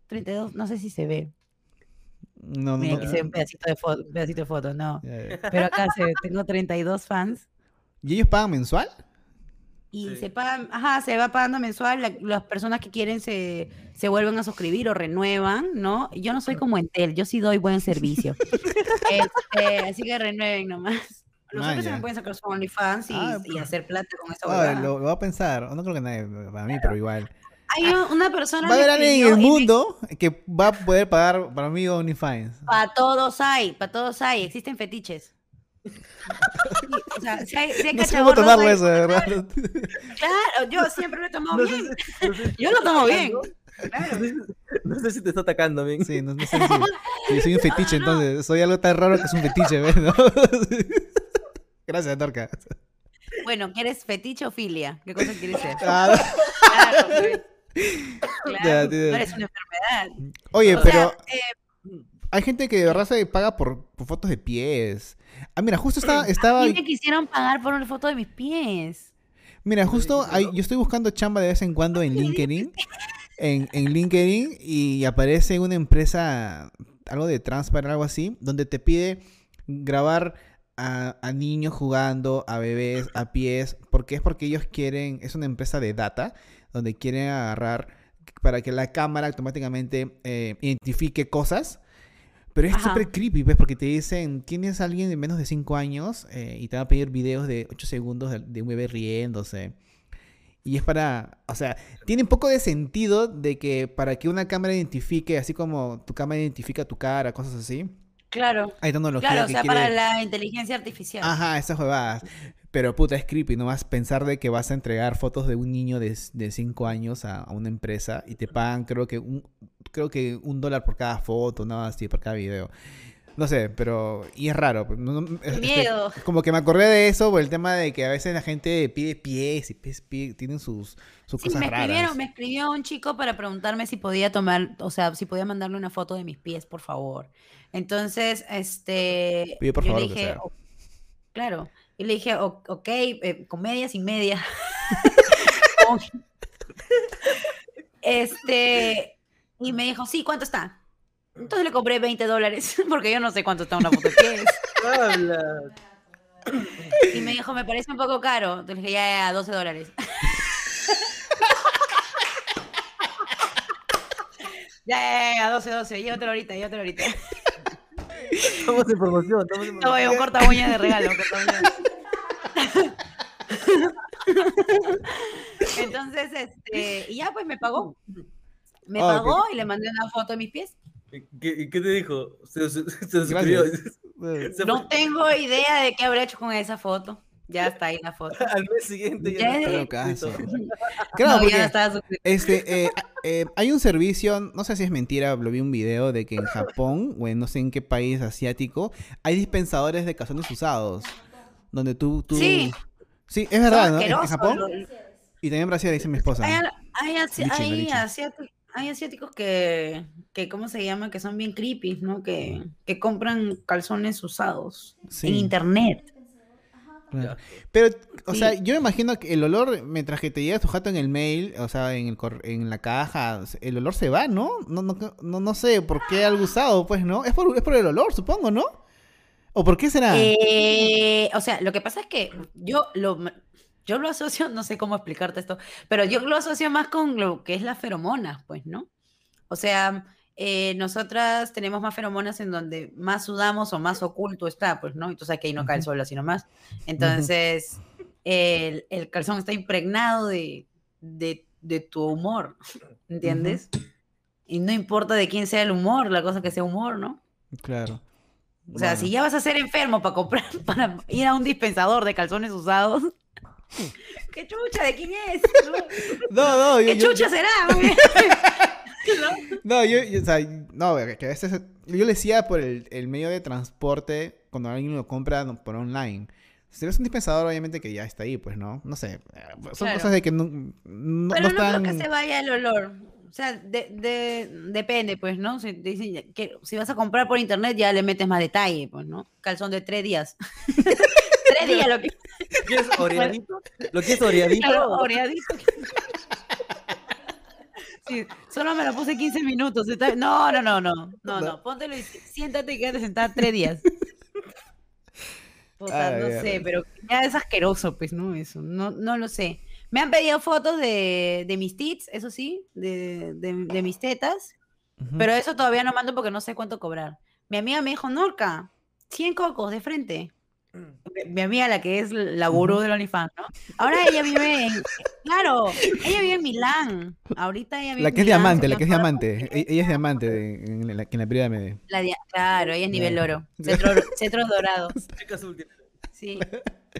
32, no sé si se ve. No, no, Mira, no. aquí se ve un pedacito de foto, pedacito de foto, no. Pero acá se ve, tengo 32 fans ¿Y ellos pagan mensual? Y Sí. se pagan, ajá, se va pagando mensual. la- las personas que quieren se, se vuelven a suscribir o renuevan, ¿no? Yo no soy como Entel, yo sí doy buen servicio. (laughs) Este, así que renueven nomás. Se Maña. me pueden sacar su OnlyFans y, Ah, y hacer plata con esa Ah, huevada. lo, lo voy a pensar. No creo que nadie, para mí, pero igual. Hay un- una persona Va a haber alguien en el y me- mundo que va a poder pagar para mí OnlyFans. Para todos hay, para todos hay, existen fetiches. Sí, o sea, si hay, si hay (laughs) No sé cómo cachagorros, tomarlo eso, de verdad. Claro, yo siempre lo he tomado No bien. si- no sé si (laughs) Yo lo tomo bien. Claro. No sé si- No sé si te está atacando, men. Sí, no, no sé si, soy un fetiche, entonces soy algo tan raro que es un fetiche, ¿ves? ¿no? (laughs) Gracias, Torca. Bueno, ¿quieres fetiche o filia? ¿Qué cosa quieres ser? Ah, Claro, pues. Claro, tiene- no eres una enfermedad. Oye, O pero sea, eh, hay gente que de verdad se paga por, por fotos de pies. Ah, mira, justo (clears throat) estaba, estaba a mí me quisieron pagar por una foto de mis pies. Mira, justo hay- yo estoy buscando chamba de vez en cuando en (laughs) LinkedIn. En, en LinkedIn y aparece una empresa, algo de Transpar, algo así, donde te pide grabar a, a niños jugando, a bebés, a pies, porque es porque ellos quieren, es una empresa de data, donde quieren agarrar para que la cámara automáticamente eh, identifique cosas. Pero es súper creepy, ¿ves? Porque te dicen, tienes a alguien de menos de 5 años eh, y te va a pedir videos de 8 segundos de, de un bebé riéndose. Y es para, o sea, tiene un poco de sentido de que para que una cámara identifique, así como tu cámara identifica tu cara, cosas así, Claro. hay tecnología Claro, o que sea, quiere... para la inteligencia artificial. Ajá, esas huevadas. Pero puta, es creepy, no vas a pensar de que vas a entregar fotos de un niño de 5 años a, a una empresa y te pagan creo que un creo que un dólar por cada foto, nada así, por cada video. No sé, pero... Y es raro. pues, no- no- este, miedo. como que me acordé de eso por el tema de que a veces la gente pide pies y pies, pie- tienen sus, sus Sí, cosas me escribieron, raras. me escribió un chico para preguntarme si podía tomar, o sea, si podía mandarle una foto de mis pies, por favor. Entonces, este, Pide por yo favor le lo que dije, sea. "O- claro, y le dije, "O- ok, eh, con media, sin (laughs) media. (laughs) Este, y me dijo, sí, ¿cuánto está? Entonces le compré 20 dólares, (laughs) porque yo no sé cuánto está una foto pies. Habla. Y me dijo, me parece un poco caro. Entonces le dije, ya, ya, 12 dólares. ya, ya, ya, 12, 12. Llévatelo ahorita, llévatelo ahorita. Estamos en promoción, estamos en No, promoción. un corta uña de regalo. Entonces, este, y ya pues me pagó. Me Ah, pagó y le mandé una foto de mis pies. ¿Qué, y qué te dijo? Se, se, se No tengo idea de qué habré hecho con esa foto. Ya (laughs) está ahí la foto. Al mes siguiente Ya ya no suscrito. Claro, (laughs) no, ya porque no estaba suscrito. este, eh, eh, hay un servicio, no sé si es mentira, lo vi un video de que en Japón (laughs) o en no sé en qué país asiático hay dispensadores de calzones usados. Donde tú... tú... Sí. Sí, es verdad, ¿no? En- En Japón. lo- Y también Brasil, dice mi esposa. Hay, hay asi- hay asiáticos que, que, ¿cómo se llama? Que son bien creepy, ¿no? Que, que compran calzones usados Sí. en internet. Claro. Pero, o Sí. sea, yo me imagino que el olor, mientras que te llega tu jato en el mail, o sea, en, el cor- en la caja, el olor se va, ¿no? No, no, no, no sé por qué algo usado, pues, ¿no? Es por, es por el olor, supongo, ¿no? ¿O por qué será? Eh, o sea, lo que pasa es que yo lo, yo lo asocio, no sé cómo explicarte esto, pero yo lo asocio más con lo que es las feromonas, pues, ¿no? O sea, eh, nosotras tenemos más feromonas en donde más sudamos o más oculto está, pues, ¿no? Entonces ahí no cae el sol así nomás. Entonces, el, el calzón está impregnado de, de, de tu humor, (laughs) ¿entiendes? Y no importa de quién sea el humor, la cosa que sea humor, ¿no? Claro. O sea, si ya vas a ser enfermo para comprar, (laughs) para ir a un dispensador de calzones usados. (laughs) ¿Qué chucha? ¿De quién es? No, no, yo, ¿Qué yo- chucha será? (laughs) no, yo, yo- o sea, no, que a veces, yo le decía por el, el medio de transporte, cuando alguien lo compra por online. Si ves un dispensador, obviamente que ya está ahí, pues, ¿no? No sé, son Claro. cosas de que no, no, Pero no no creo están... que se vaya el olor. O sea, de, de- depende, pues, ¿no? Si, te dicen que, si vas a comprar por internet, ya le metes más detalle, pues, ¿no? Calzón de tres días. (laughs) tres días lo que ¿Lo quieres (laughs) oreadito? ¿Lo quieres oreadito? Claro, oreadito. Sí, solo me lo puse 15 minutos. está- No, no, no, no. No, no. Póntelo y siéntate y quédate sentada tres días. (laughs) Ay, no sé, pero ya es asqueroso, pues, ¿no? Eso, no, no lo sé. Me han pedido fotos de, de mis tits, eso sí, de, de, de mis tetas, pero eso todavía no mando porque no sé cuánto cobrar. Mi amiga me dijo, Norca, 100 cocos de frente. Mi- Mi amiga, la que es la gurú del OnlyFans, ¿no? Ahora ella vive en. Claro, ella vive en Milán. Ahorita ella vive La en que es Milán, diamante, la que es diamante. E- Ella es diamante de- en la, en la pirámide. la dia- claro, ella es nivel oro. (laughs) Cetro, cetro dorado. (laughs) Sí.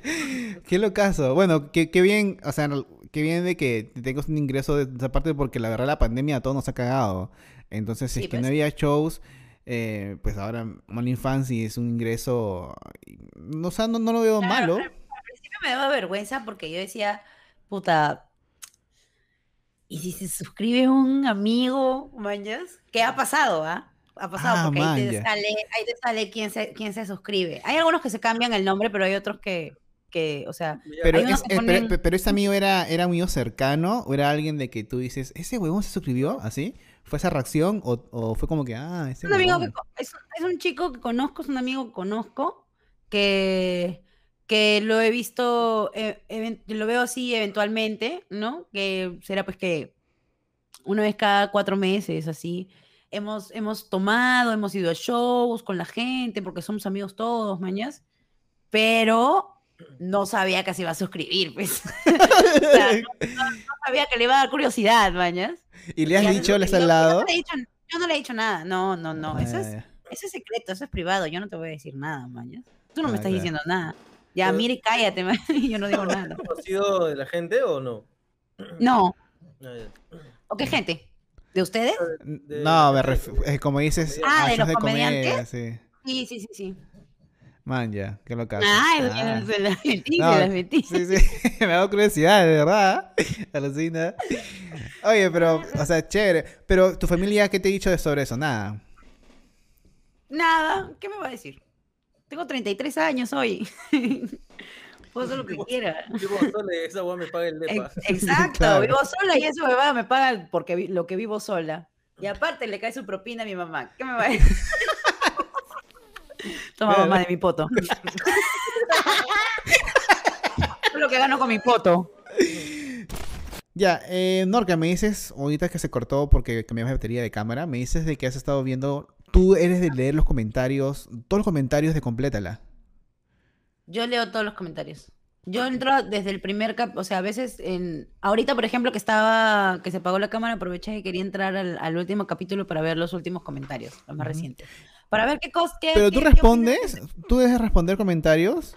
(laughs) Qué locazo. Bueno, qué, qué bien, o sea, qué bien de que tengas un ingreso de esa parte porque la verdad la pandemia a todos nos ha cagado. Entonces, si Sí, es que no pues. había shows, eh, pues ahora OnlyFans sí es un ingreso, no, o sea, no, no lo veo Claro, malo. Al principio me daba vergüenza porque yo decía, puta. ¿Y si se suscribe un amigo, mañas? ¿Qué ha pasado, ah? Ha pasado Ah, porque ahí te sale, ahí te sale quién se, quién se suscribe. Hay algunos que se cambian el nombre, pero hay otros que, que o sea, Pero, es- que eh, pero, pero ese amigo era, era un amigo cercano o era alguien de que tú dices, ¿ese huevón se suscribió? ¿Así? ¿Fue esa reacción? ¿O, o fue como que, ah, ese Es un amigo que huevón"? co- es, es un chico que conozco, es un amigo que conozco, que, que lo he visto, eh, lo veo así eventualmente, ¿no? Que será pues que una vez cada cuatro meses, así. Hemos, hemos tomado, hemos ido a shows con la gente, porque somos amigos todos, mañas. Pero no sabía que se iba a suscribir, pues. (laughs) O sea, no, no- no sabía que le iba a dar curiosidad, mañas. ¿Y le has Ya, dicho, le has yo- yo hablado? no le he dicho- Yo no le he dicho nada, no, no, no. Eso Ah, es, ya. eso es secreto, eso es privado, yo no te voy a decir nada, mañas. Tú no Ah, me estás claro. diciendo nada. Ya, Pero- mire, cállate, man, (laughs) yo no digo nada. conocido de la gente o no? No, Ah. ¿o qué gente? ¿De ustedes? De- No, me ref- eh, como dices, Ah, ¿de los comedia, comediantes? sí. Sí, sí, sí, sí. Man, ya, qué locazo. Ay, Ah. se las metí, No, se las metí. Sí, sí, (laughs) me ha dado curiosidad, de verdad. (laughs) Alucina. Oye, pero, o sea, chévere. Pero tu familia, ¿qué te ha dicho de sobre eso? Nada. Nada, ¿qué me va a decir? Tengo 33 años hoy. (laughs) Puedo hacer lo que quiera. Vivo sola y esa weá me paga el depa. Ex- Exacto, Claro. vivo sola y eso me paga porque vi- lo que vivo sola. Y aparte le cae su propina a mi mamá. ¿Qué me va a decir? Toma mamá de mi poto. (laughs) Es lo que gano con mi poto. Ya, eh, Norca, me dices, ahorita que se cortó porque cambiamos de batería de cámara, me dices de que has estado viendo, tú eres de leer los comentarios, todos los comentarios de Complétala. Yo leo todos los comentarios. Yo entro desde el primer cap, o sea, a veces en ahorita, por ejemplo, que estaba que se apagó la cámara, aproveché y quería entrar al, al último capítulo para ver los últimos comentarios, los más recientes. Para ver qué cosas Pero tú respondes, tú dejas responder comentarios.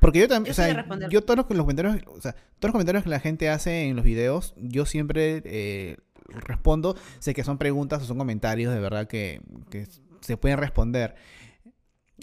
Porque yo también, Yo o sea, yo todos los, los comentarios, o sea, todos los comentarios que la gente hace en los videos, yo siempre eh, respondo. Sé que son preguntas o son comentarios de verdad que, que se pueden responder.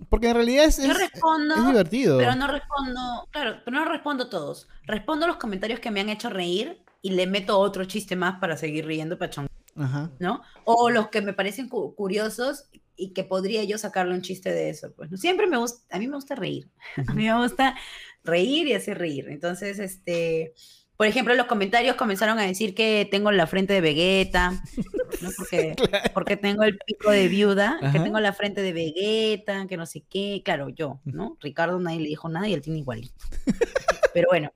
Porque en realidad es, Yo es- respondo, es divertido. pero no respondo, claro, pero no respondo todos. Respondo los comentarios que me han hecho reír y le meto otro chiste más para seguir riendo, pachón, Ajá. ¿no? O los que me parecen cu- curiosos y que podría yo sacarle un chiste de eso. Pues ¿no? siempre me gusta, a mí me gusta reír. (laughs) A mí me gusta reír y hacer reír. Entonces, este, por ejemplo, los comentarios comenzaron a decir que tengo la frente de Vegeta, ¿no? Porque, (laughs) porque tengo el pico de viuda, que tengo la frente de Vegeta, que no sé qué. Claro, yo, ¿no? Ricardo nadie le dijo nada y él tiene igualito. (laughs) Pero bueno,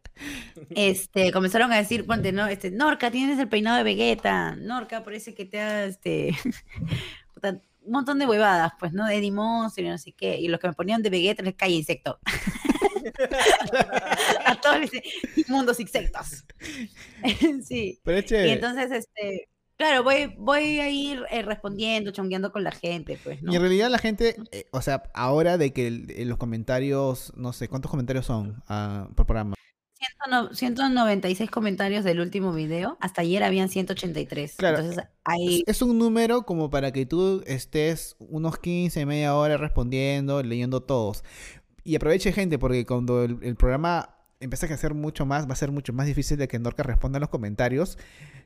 este, comenzaron a decir, ponte, ¿no? Este, Norca, tienes el peinado de Vegeta. Norca, parece que te ha, este, un montón de huevadas, pues, ¿no? De Eddie Monster y no sé qué. Y los que me ponían de Vegeta les cae insecto. (laughs) a todos les mundos insectos. (laughs) sí. Pero es Y entonces, este, claro, voy, voy a ir eh, respondiendo, chongueando con la gente, pues, ¿no? Y en realidad la gente, eh, o sea, ahora de que el- en los comentarios, no sé, ¿cuántos comentarios son ah, por programa? 109 196 comentarios del último video. Hasta ayer habían 183. Claro, Entonces, Es, ahí. es un número como para que tú estés unos 15, media hora respondiendo, leyendo todos. Y aproveche gente, porque cuando el, el programa empieza a crecer mucho más, va a ser mucho más difícil de que Norca responda en los comentarios.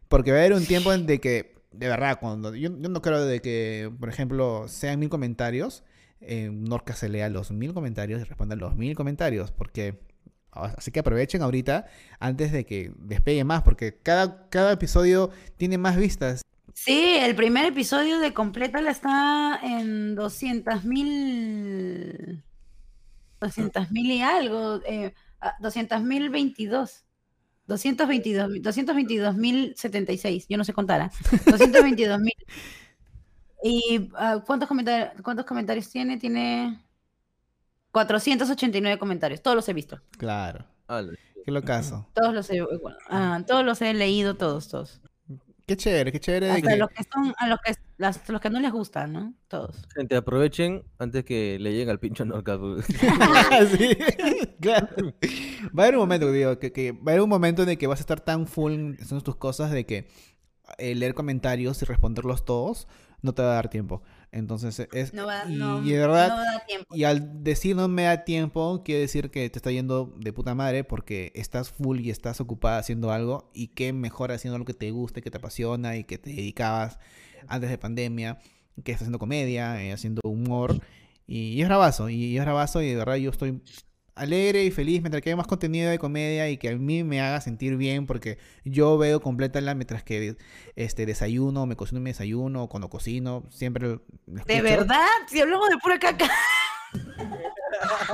Porque va a haber un tiempo en de que, de verdad, cuando yo, yo no creo de que, por ejemplo, sean mil comentarios, eh, Norca se lea los mil comentarios y responda los mil comentarios. Porque Así que aprovechen ahorita antes de que despegue más, porque cada, cada episodio tiene más vistas. Sí, el primer episodio de Completa la está en 200 mil. 200 mil y algo. Eh, 200 mil 22. 222 222 mil 76. Yo no sé contar. ¿ah? (laughs) 222 mil. ¿Y ah, ¿cuántos, comentarios, cuántos comentarios tiene? Tiene 489 comentarios. Todos los he visto. Claro. Ala. Qué locazo. (laughs) Todos los he, bueno, ah, todos los he leído, todos, todos. Qué chévere, qué chévere de Hasta que... los que son, a los que, las- los que no les gustan, ¿no? Todos. Gente, aprovechen antes que le lleguen al pincho Norca. (laughs) Sí, (laughs) claro. Va a haber un momento, digo, que, que va a haber un momento en el que vas a estar tan full haciendo tus cosas de que eh, leer comentarios y responderlos todos no te va a dar tiempo. Entonces, es... No va, y, no, de verdad, no da tiempo. Y al decir no me da tiempo, quiere decir que te está yendo de puta madre porque estás full y estás ocupada haciendo algo y qué mejor haciendo lo que te guste, que te apasiona y que te dedicabas antes de pandemia, que estás haciendo comedia, eh, haciendo humor y, y es bravazo, y, y es bravazo y de verdad yo estoy alegre y feliz mientras que haya más contenido de comedia y que a mí me haga sentir bien porque yo veo completa la mientras que este desayuno, me cocino mi desayuno, cuando cocino, siempre ¿De verdad? Si hablamos de pura caca. (laughs)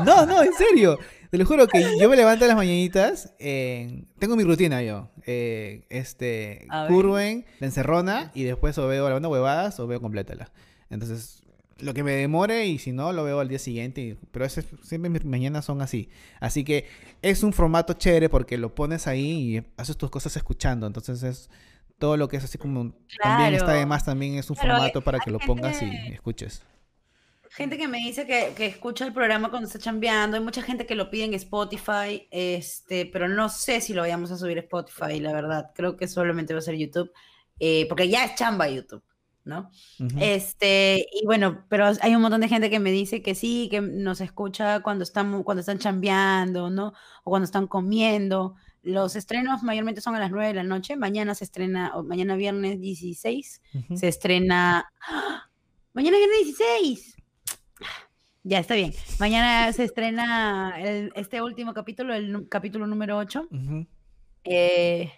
No, no, en serio. Te lo juro que yo me levanto a las mañanitas. eh, tengo mi rutina yo. eh, este, curven, la encerrona y después o veo la banda huevadas o veo complétala. Entonces, lo que me demore y si no, lo veo al día siguiente. y- pero ese- siempre mis mañanas son así. Así que es un formato chévere porque lo pones ahí y haces tus cosas escuchando. Entonces, es todo lo que es así como. También está de Claro. más, también es un Claro, formato para que lo pongas y gente- escuches. Gente que me dice que, que escucha el programa cuando está chambeando. Hay mucha gente que lo pide en Spotify, este, pero no sé si lo vayamos a subir a Spotify, la verdad. Creo que solamente va a ser YouTube, eh, porque ya es chamba YouTube, ¿no? Ujú. Este, y bueno, pero hay un montón de gente que me dice que sí, que nos escucha cuando estamos, cuando están chambeando, ¿no? O cuando están comiendo. Los estrenos mayormente son a las 9 de la noche. Mañana se estrena, o mañana viernes 16, Ujú. se estrena. ¡Ah! Mañana viernes 16. Ya, está bien. Mañana se estrena el- este último capítulo, el capítulo número 8. Ujú. Eh,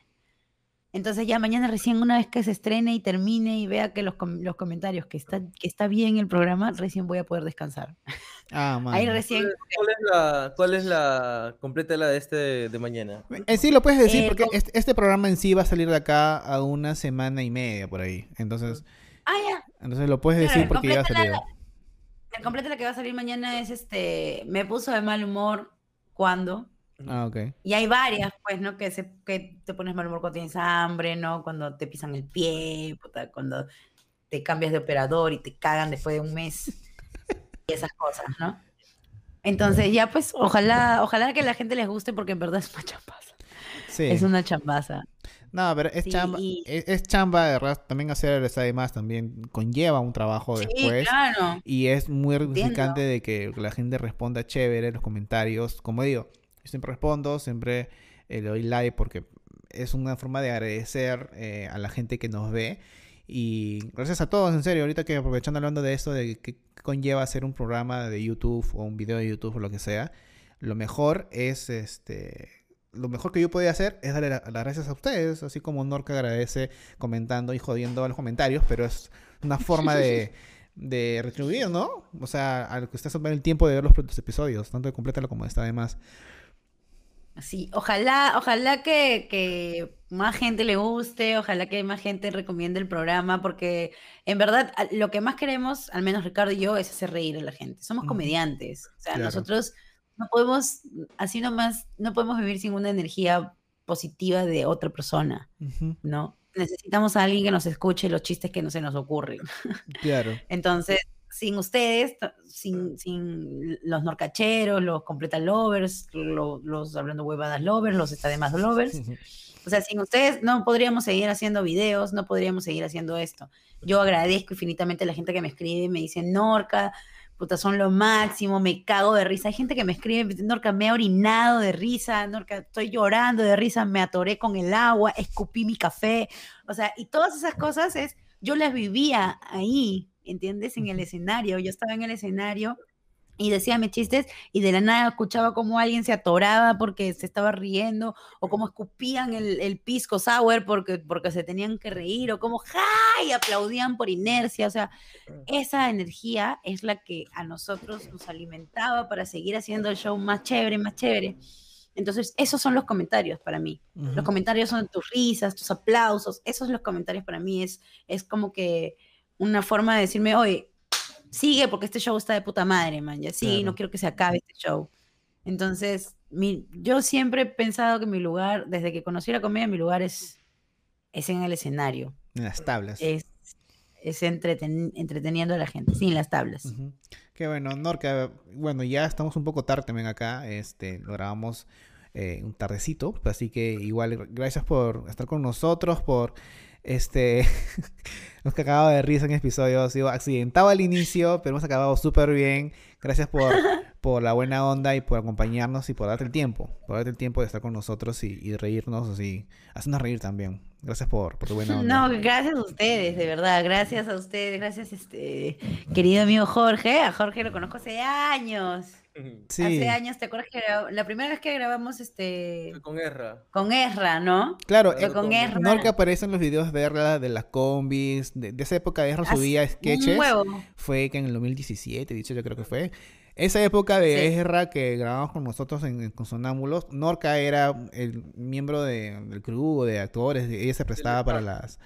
entonces ya mañana recién una vez que se estrene y termine y vea que los, com- los comentarios que está, que está bien el programa, recién voy a poder descansar. Ah, (laughs) Ahí mano. recién. ¿Cuál es la, cuál es la completa la de este de mañana? En sí lo puedes decir Eh, porque con- este, este programa en sí va a salir de acá a una semana y media por ahí. Entonces, Ah, ya. entonces lo puedes decir porque ya ha completa salido. El completo la que va a salir mañana es este. Me puso de mal humor cuando. Ah, ok. Y hay varias, pues, ¿no? Que, se, que te pones mal humor cuando tienes hambre, ¿no? Cuando te pisan el pie, puta, cuando te cambias de operador y te cagan después de un mes. (laughs) Y esas cosas, ¿no? Entonces, ya pues, ojalá, ojalá que la gente les guste porque en verdad es una chambaza. Sí. Es una chambaza. No, pero es Sí, chamba, es, es chamba, de verdad, también hacer el además también conlleva un trabajo Sí, después. claro. Y es muy gratificante de que la gente responda chévere en los comentarios. Como digo, yo siempre respondo, siempre eh, le doy like porque es una forma de agradecer eh, a la gente que nos ve. Y gracias a todos, en serio, ahorita que aprovechando hablando de esto, de qué conlleva hacer un programa de YouTube o un video de YouTube o lo que sea, lo mejor es este lo mejor que yo podía hacer es darle la- las gracias a ustedes, así como Norca agradece comentando y jodiendo a los comentarios, pero es una forma de, de retribuir, ¿no? O sea, al que ustedes tomen el tiempo de ver los, los episodios, tanto de complétalo como de esta además. Sí, ojalá, ojalá que, que más gente le guste, ojalá que más gente recomiende el programa, porque en verdad lo que más queremos, al menos Ricardo y yo, es hacer reír a la gente. Somos comediantes, o sea, Claro. nosotros no podemos, así nomás, no podemos vivir sin una energía positiva de otra persona, ¿no? Necesitamos a alguien que nos escuche los chistes que no se nos ocurren. Claro. (laughs) Entonces, sin ustedes, sin, sin los norcacheros, los completa lovers, lo- los hablando huevadas lovers, los está de más lovers, o sea, sin ustedes no podríamos seguir haciendo videos, no podríamos seguir haciendo esto. Yo agradezco infinitamente a la gente que me escribe, me dice, Norca, puta, son lo máximo, me cago de risa. Hay gente que me escribe, Norca, me he orinado de risa, Norca, estoy llorando de risa, me atoré con el agua, escupí mi café. O sea, y todas esas cosas es, yo las vivía ahí, ¿entiendes? En el escenario. Yo estaba en el escenario y decía mis chistes y de la nada escuchaba como alguien se atoraba porque se estaba riendo o como escupían el, el pisco sour porque, porque se tenían que reír o como ¡ja! y aplaudían por inercia. O sea, esa energía es la que a nosotros nos alimentaba para seguir haciendo el show más chévere, más chévere. Entonces, esos son los comentarios para mí. Los comentarios son tus risas, tus aplausos. Esos son los comentarios para mí. Es, es como que una forma de decirme, oye, sigue porque este show está de puta madre, man. Ya sí, Claro. no quiero que se acabe este show. Entonces, mi, yo siempre he pensado que mi lugar, desde que conocí la comedia, mi lugar es, es en el escenario. En las tablas. Es, es entreten- entreteniendo a la gente, sin las tablas. Ujú. Qué bueno, Norca. Bueno, ya estamos un poco tarde también acá. Este, lo grabamos eh, un tardecito. Así que igual, gr- gracias por estar con nosotros, por este. (laughs) Nos que acabado de risa en episodio. Ha sido accidentado al inicio, pero hemos acabado súper bien. Gracias por, (laughs) por la buena onda y por acompañarnos y por darte el tiempo. Por darte el tiempo de estar con nosotros y, y reírnos así. Hacernos reír también. Gracias por, por tu buena onda. No, gracias a ustedes, de verdad, gracias a ustedes, gracias este querido amigo Jorge, a Jorge lo conozco hace años. Sí. Hace años, ¿te acuerdas que la primera vez que grabamos este Con guerra. con Ezra, ¿no? Claro, Yo eh, con Ezra. Norca aparece en los videos de Erla, de las combis, de, de esa época de Hace subía sketches. Un. Fue que en el 2017, 18 creo que fue. Esa época de Sí. Ezra que grabamos con nosotros en, en- con Sonámbulos, Norca era el miembro de- del crew de actores, ella se prestaba para las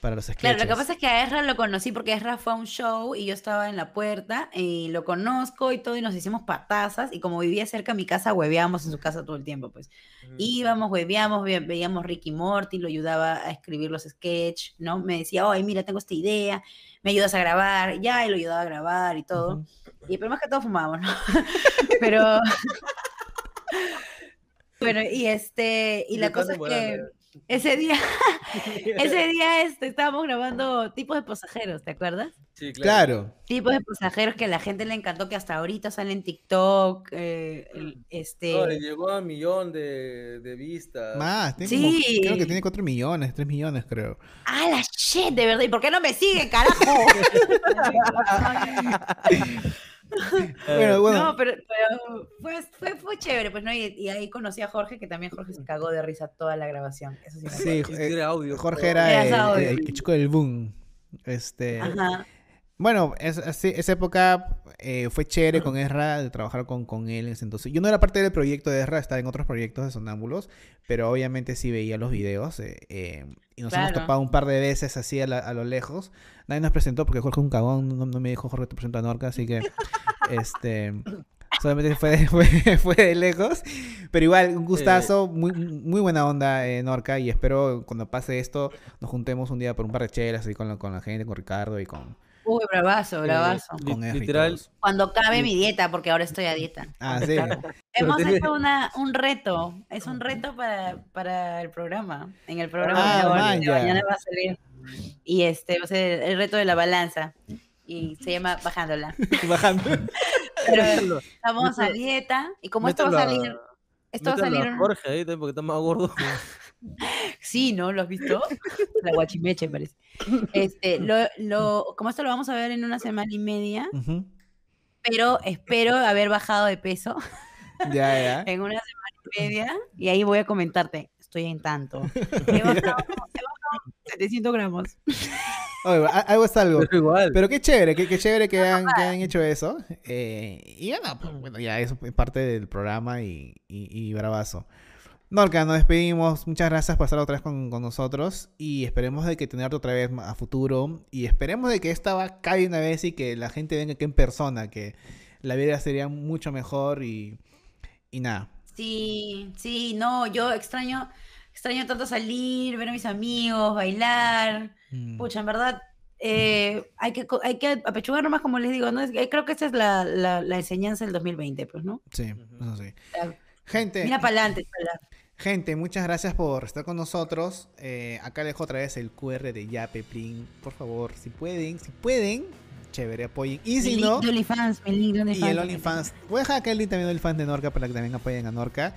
para los sketches. Claro, lo que pasa es que a Ezra lo conocí porque Ezra fue a un show y yo estaba en la puerta y lo conozco y todo y nos hicimos patazas y como vivía cerca de mi casa, hueveábamos en su casa todo el tiempo, pues. Íbamos, hueveábamos, ve- veíamos Ricky Morty, lo ayudaba a escribir los sketches, ¿no? Me decía, oye, mira, tengo esta idea, me ayudas a grabar, ya, y lo ayudaba a grabar y todo. Ujú. Y pero más que todo fumábamos, ¿no? (laughs) Pero... (laughs) Bueno, y este, y la cosa es que ese día, (laughs) ese día este, estábamos grabando tipos de pasajeros, ¿te acuerdas? Sí, claro. Claro, Tipos de pasajeros que a la gente le encantó, que hasta ahorita salen en TikTok, eh, el- este... No, le llegó a un millón de, de vistas. más, tiene como- Sí. creo que tiene 4 millones, 3 millones creo. ¡Ah, la shit! De verdad, ¿y por qué no me siguen, carajo? (laughs) (laughs) (laughs) Bueno, bueno, No, pero, pero fue, fue, fue chévere, pues, ¿no? Y, y ahí conocí a Jorge, que también Jorge se cagó de risa toda la grabación. Eso sí me sí, eh, tiene audio. Jorge era el, el- el chico del boom. Este, Ajá. Bueno, es, así- esa época eh, fue chévere con Ezra, de trabajar con, con él en ese entonces. Yo no era parte del proyecto de Ezra, estaba en otros proyectos de Sonámbulos, pero obviamente sí veía los videos eh, eh, y nos hemos Claro. topado un par de veces así a, la- a lo lejos. Nadie nos presentó porque Jorge es un cagón, no, no me dijo Jorge te presento a Norca, así que (laughs) este solamente fue de, (laughs) fue, fue de lejos. Pero igual, un gustazo, muy, muy buena onda eh, Norca y espero cuando pase esto nos juntemos un día por un par de chelas así con la, con la gente, con Ricardo y con... Uy, bravazo, bravazo. Con R y literal. Cuando cabe mi dieta, porque ahora estoy a dieta. Ah, sí. Hemos hecho una, un reto. Es un reto para, para el programa. En el programa Ah, de, mañana va a salir. Y este va a ser el reto de la balanza. Y se llama Bajándola. (laughs) Bajando. Pero estamos a dieta. Y como esto va a salir. Esto va a salir. Jorge ahí porque está más gordo. (laughs) Sí, ¿no? ¿Lo has visto? (laughs) La guachimeche parece. Este, lo, lo, como esto lo vamos a ver en una semana y media, Ujú. pero espero haber bajado de peso (laughs) Ya, ya. (laughs) en una semana y media y ahí voy a comentarte. Estoy en tanto. He bajado, he bajado 700 gramos. Oye, algo es algo. Pero igual. Pero qué chévere, qué, qué chévere que han, que han hecho eso. Eh, y bueno, pues, bueno, ya eso es parte del programa y, y, y bravazo. Norca, nos despedimos. Muchas gracias por estar otra vez con, con nosotros. Y esperemos de que tenerte otra vez a futuro. Y esperemos de que esta va cae una vez y que la gente venga aquí en persona. Que la vida sería mucho mejor y, y nada. Sí, sí, no, yo extraño, extraño tanto salir, ver a mis amigos, bailar. Mm. Pucha, en verdad, eh, hay que, hay que apechugar nomás, como les digo, ¿no? Es- creo que esa es la, la, la enseñanza del 2020, pues, ¿no? Sí, eso sí. Gente. Mira para adelante, Gente, muchas gracias por estar con nosotros. Eh, acá les dejo otra vez el QR de Yape, Plin. Por favor, si pueden, si pueden, chévere, apoyen. Y si mi no, link OnlyFans, mi link y el OnlyFans. Voy a dejar acá el link también OnlyFans de Norca para que también apoyen a Norca.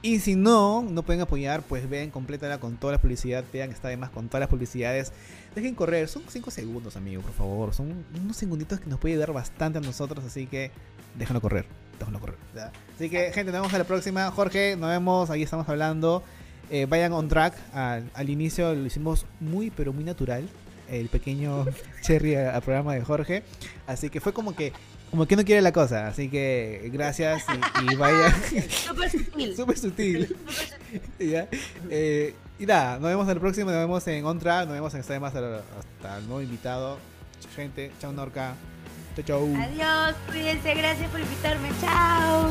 Y si no, no pueden apoyar, pues vean, complétala con toda la publicidad. Vean, está además con todas las publicidades. Dejen correr, son 5 segundos, amigos, por favor. Son unos segunditos que nos puede ayudar bastante a nosotros, así que déjenlo correr. Correr. ¿ya? Así que, gente, nos vemos a la próxima. Jorge, nos vemos, ahí estamos hablando. Eh, vayan on track. Al, al inicio lo hicimos muy, pero muy natural. El pequeño (laughs) cherry al al programa de Jorge. Así que fue como que como que no quiere la cosa. Así que gracias y, y vayan. (laughs) (laughs) Súper sutil. Súper sutil. ¿Ya? Eh, y nada, nos vemos en el próximo, nos vemos en On Track, nos vemos en Más hasta, hasta el nuevo invitado. Gente, chao Norca. Este, chao, chao. Adiós, cuídense, gracias por invitarme. Chao.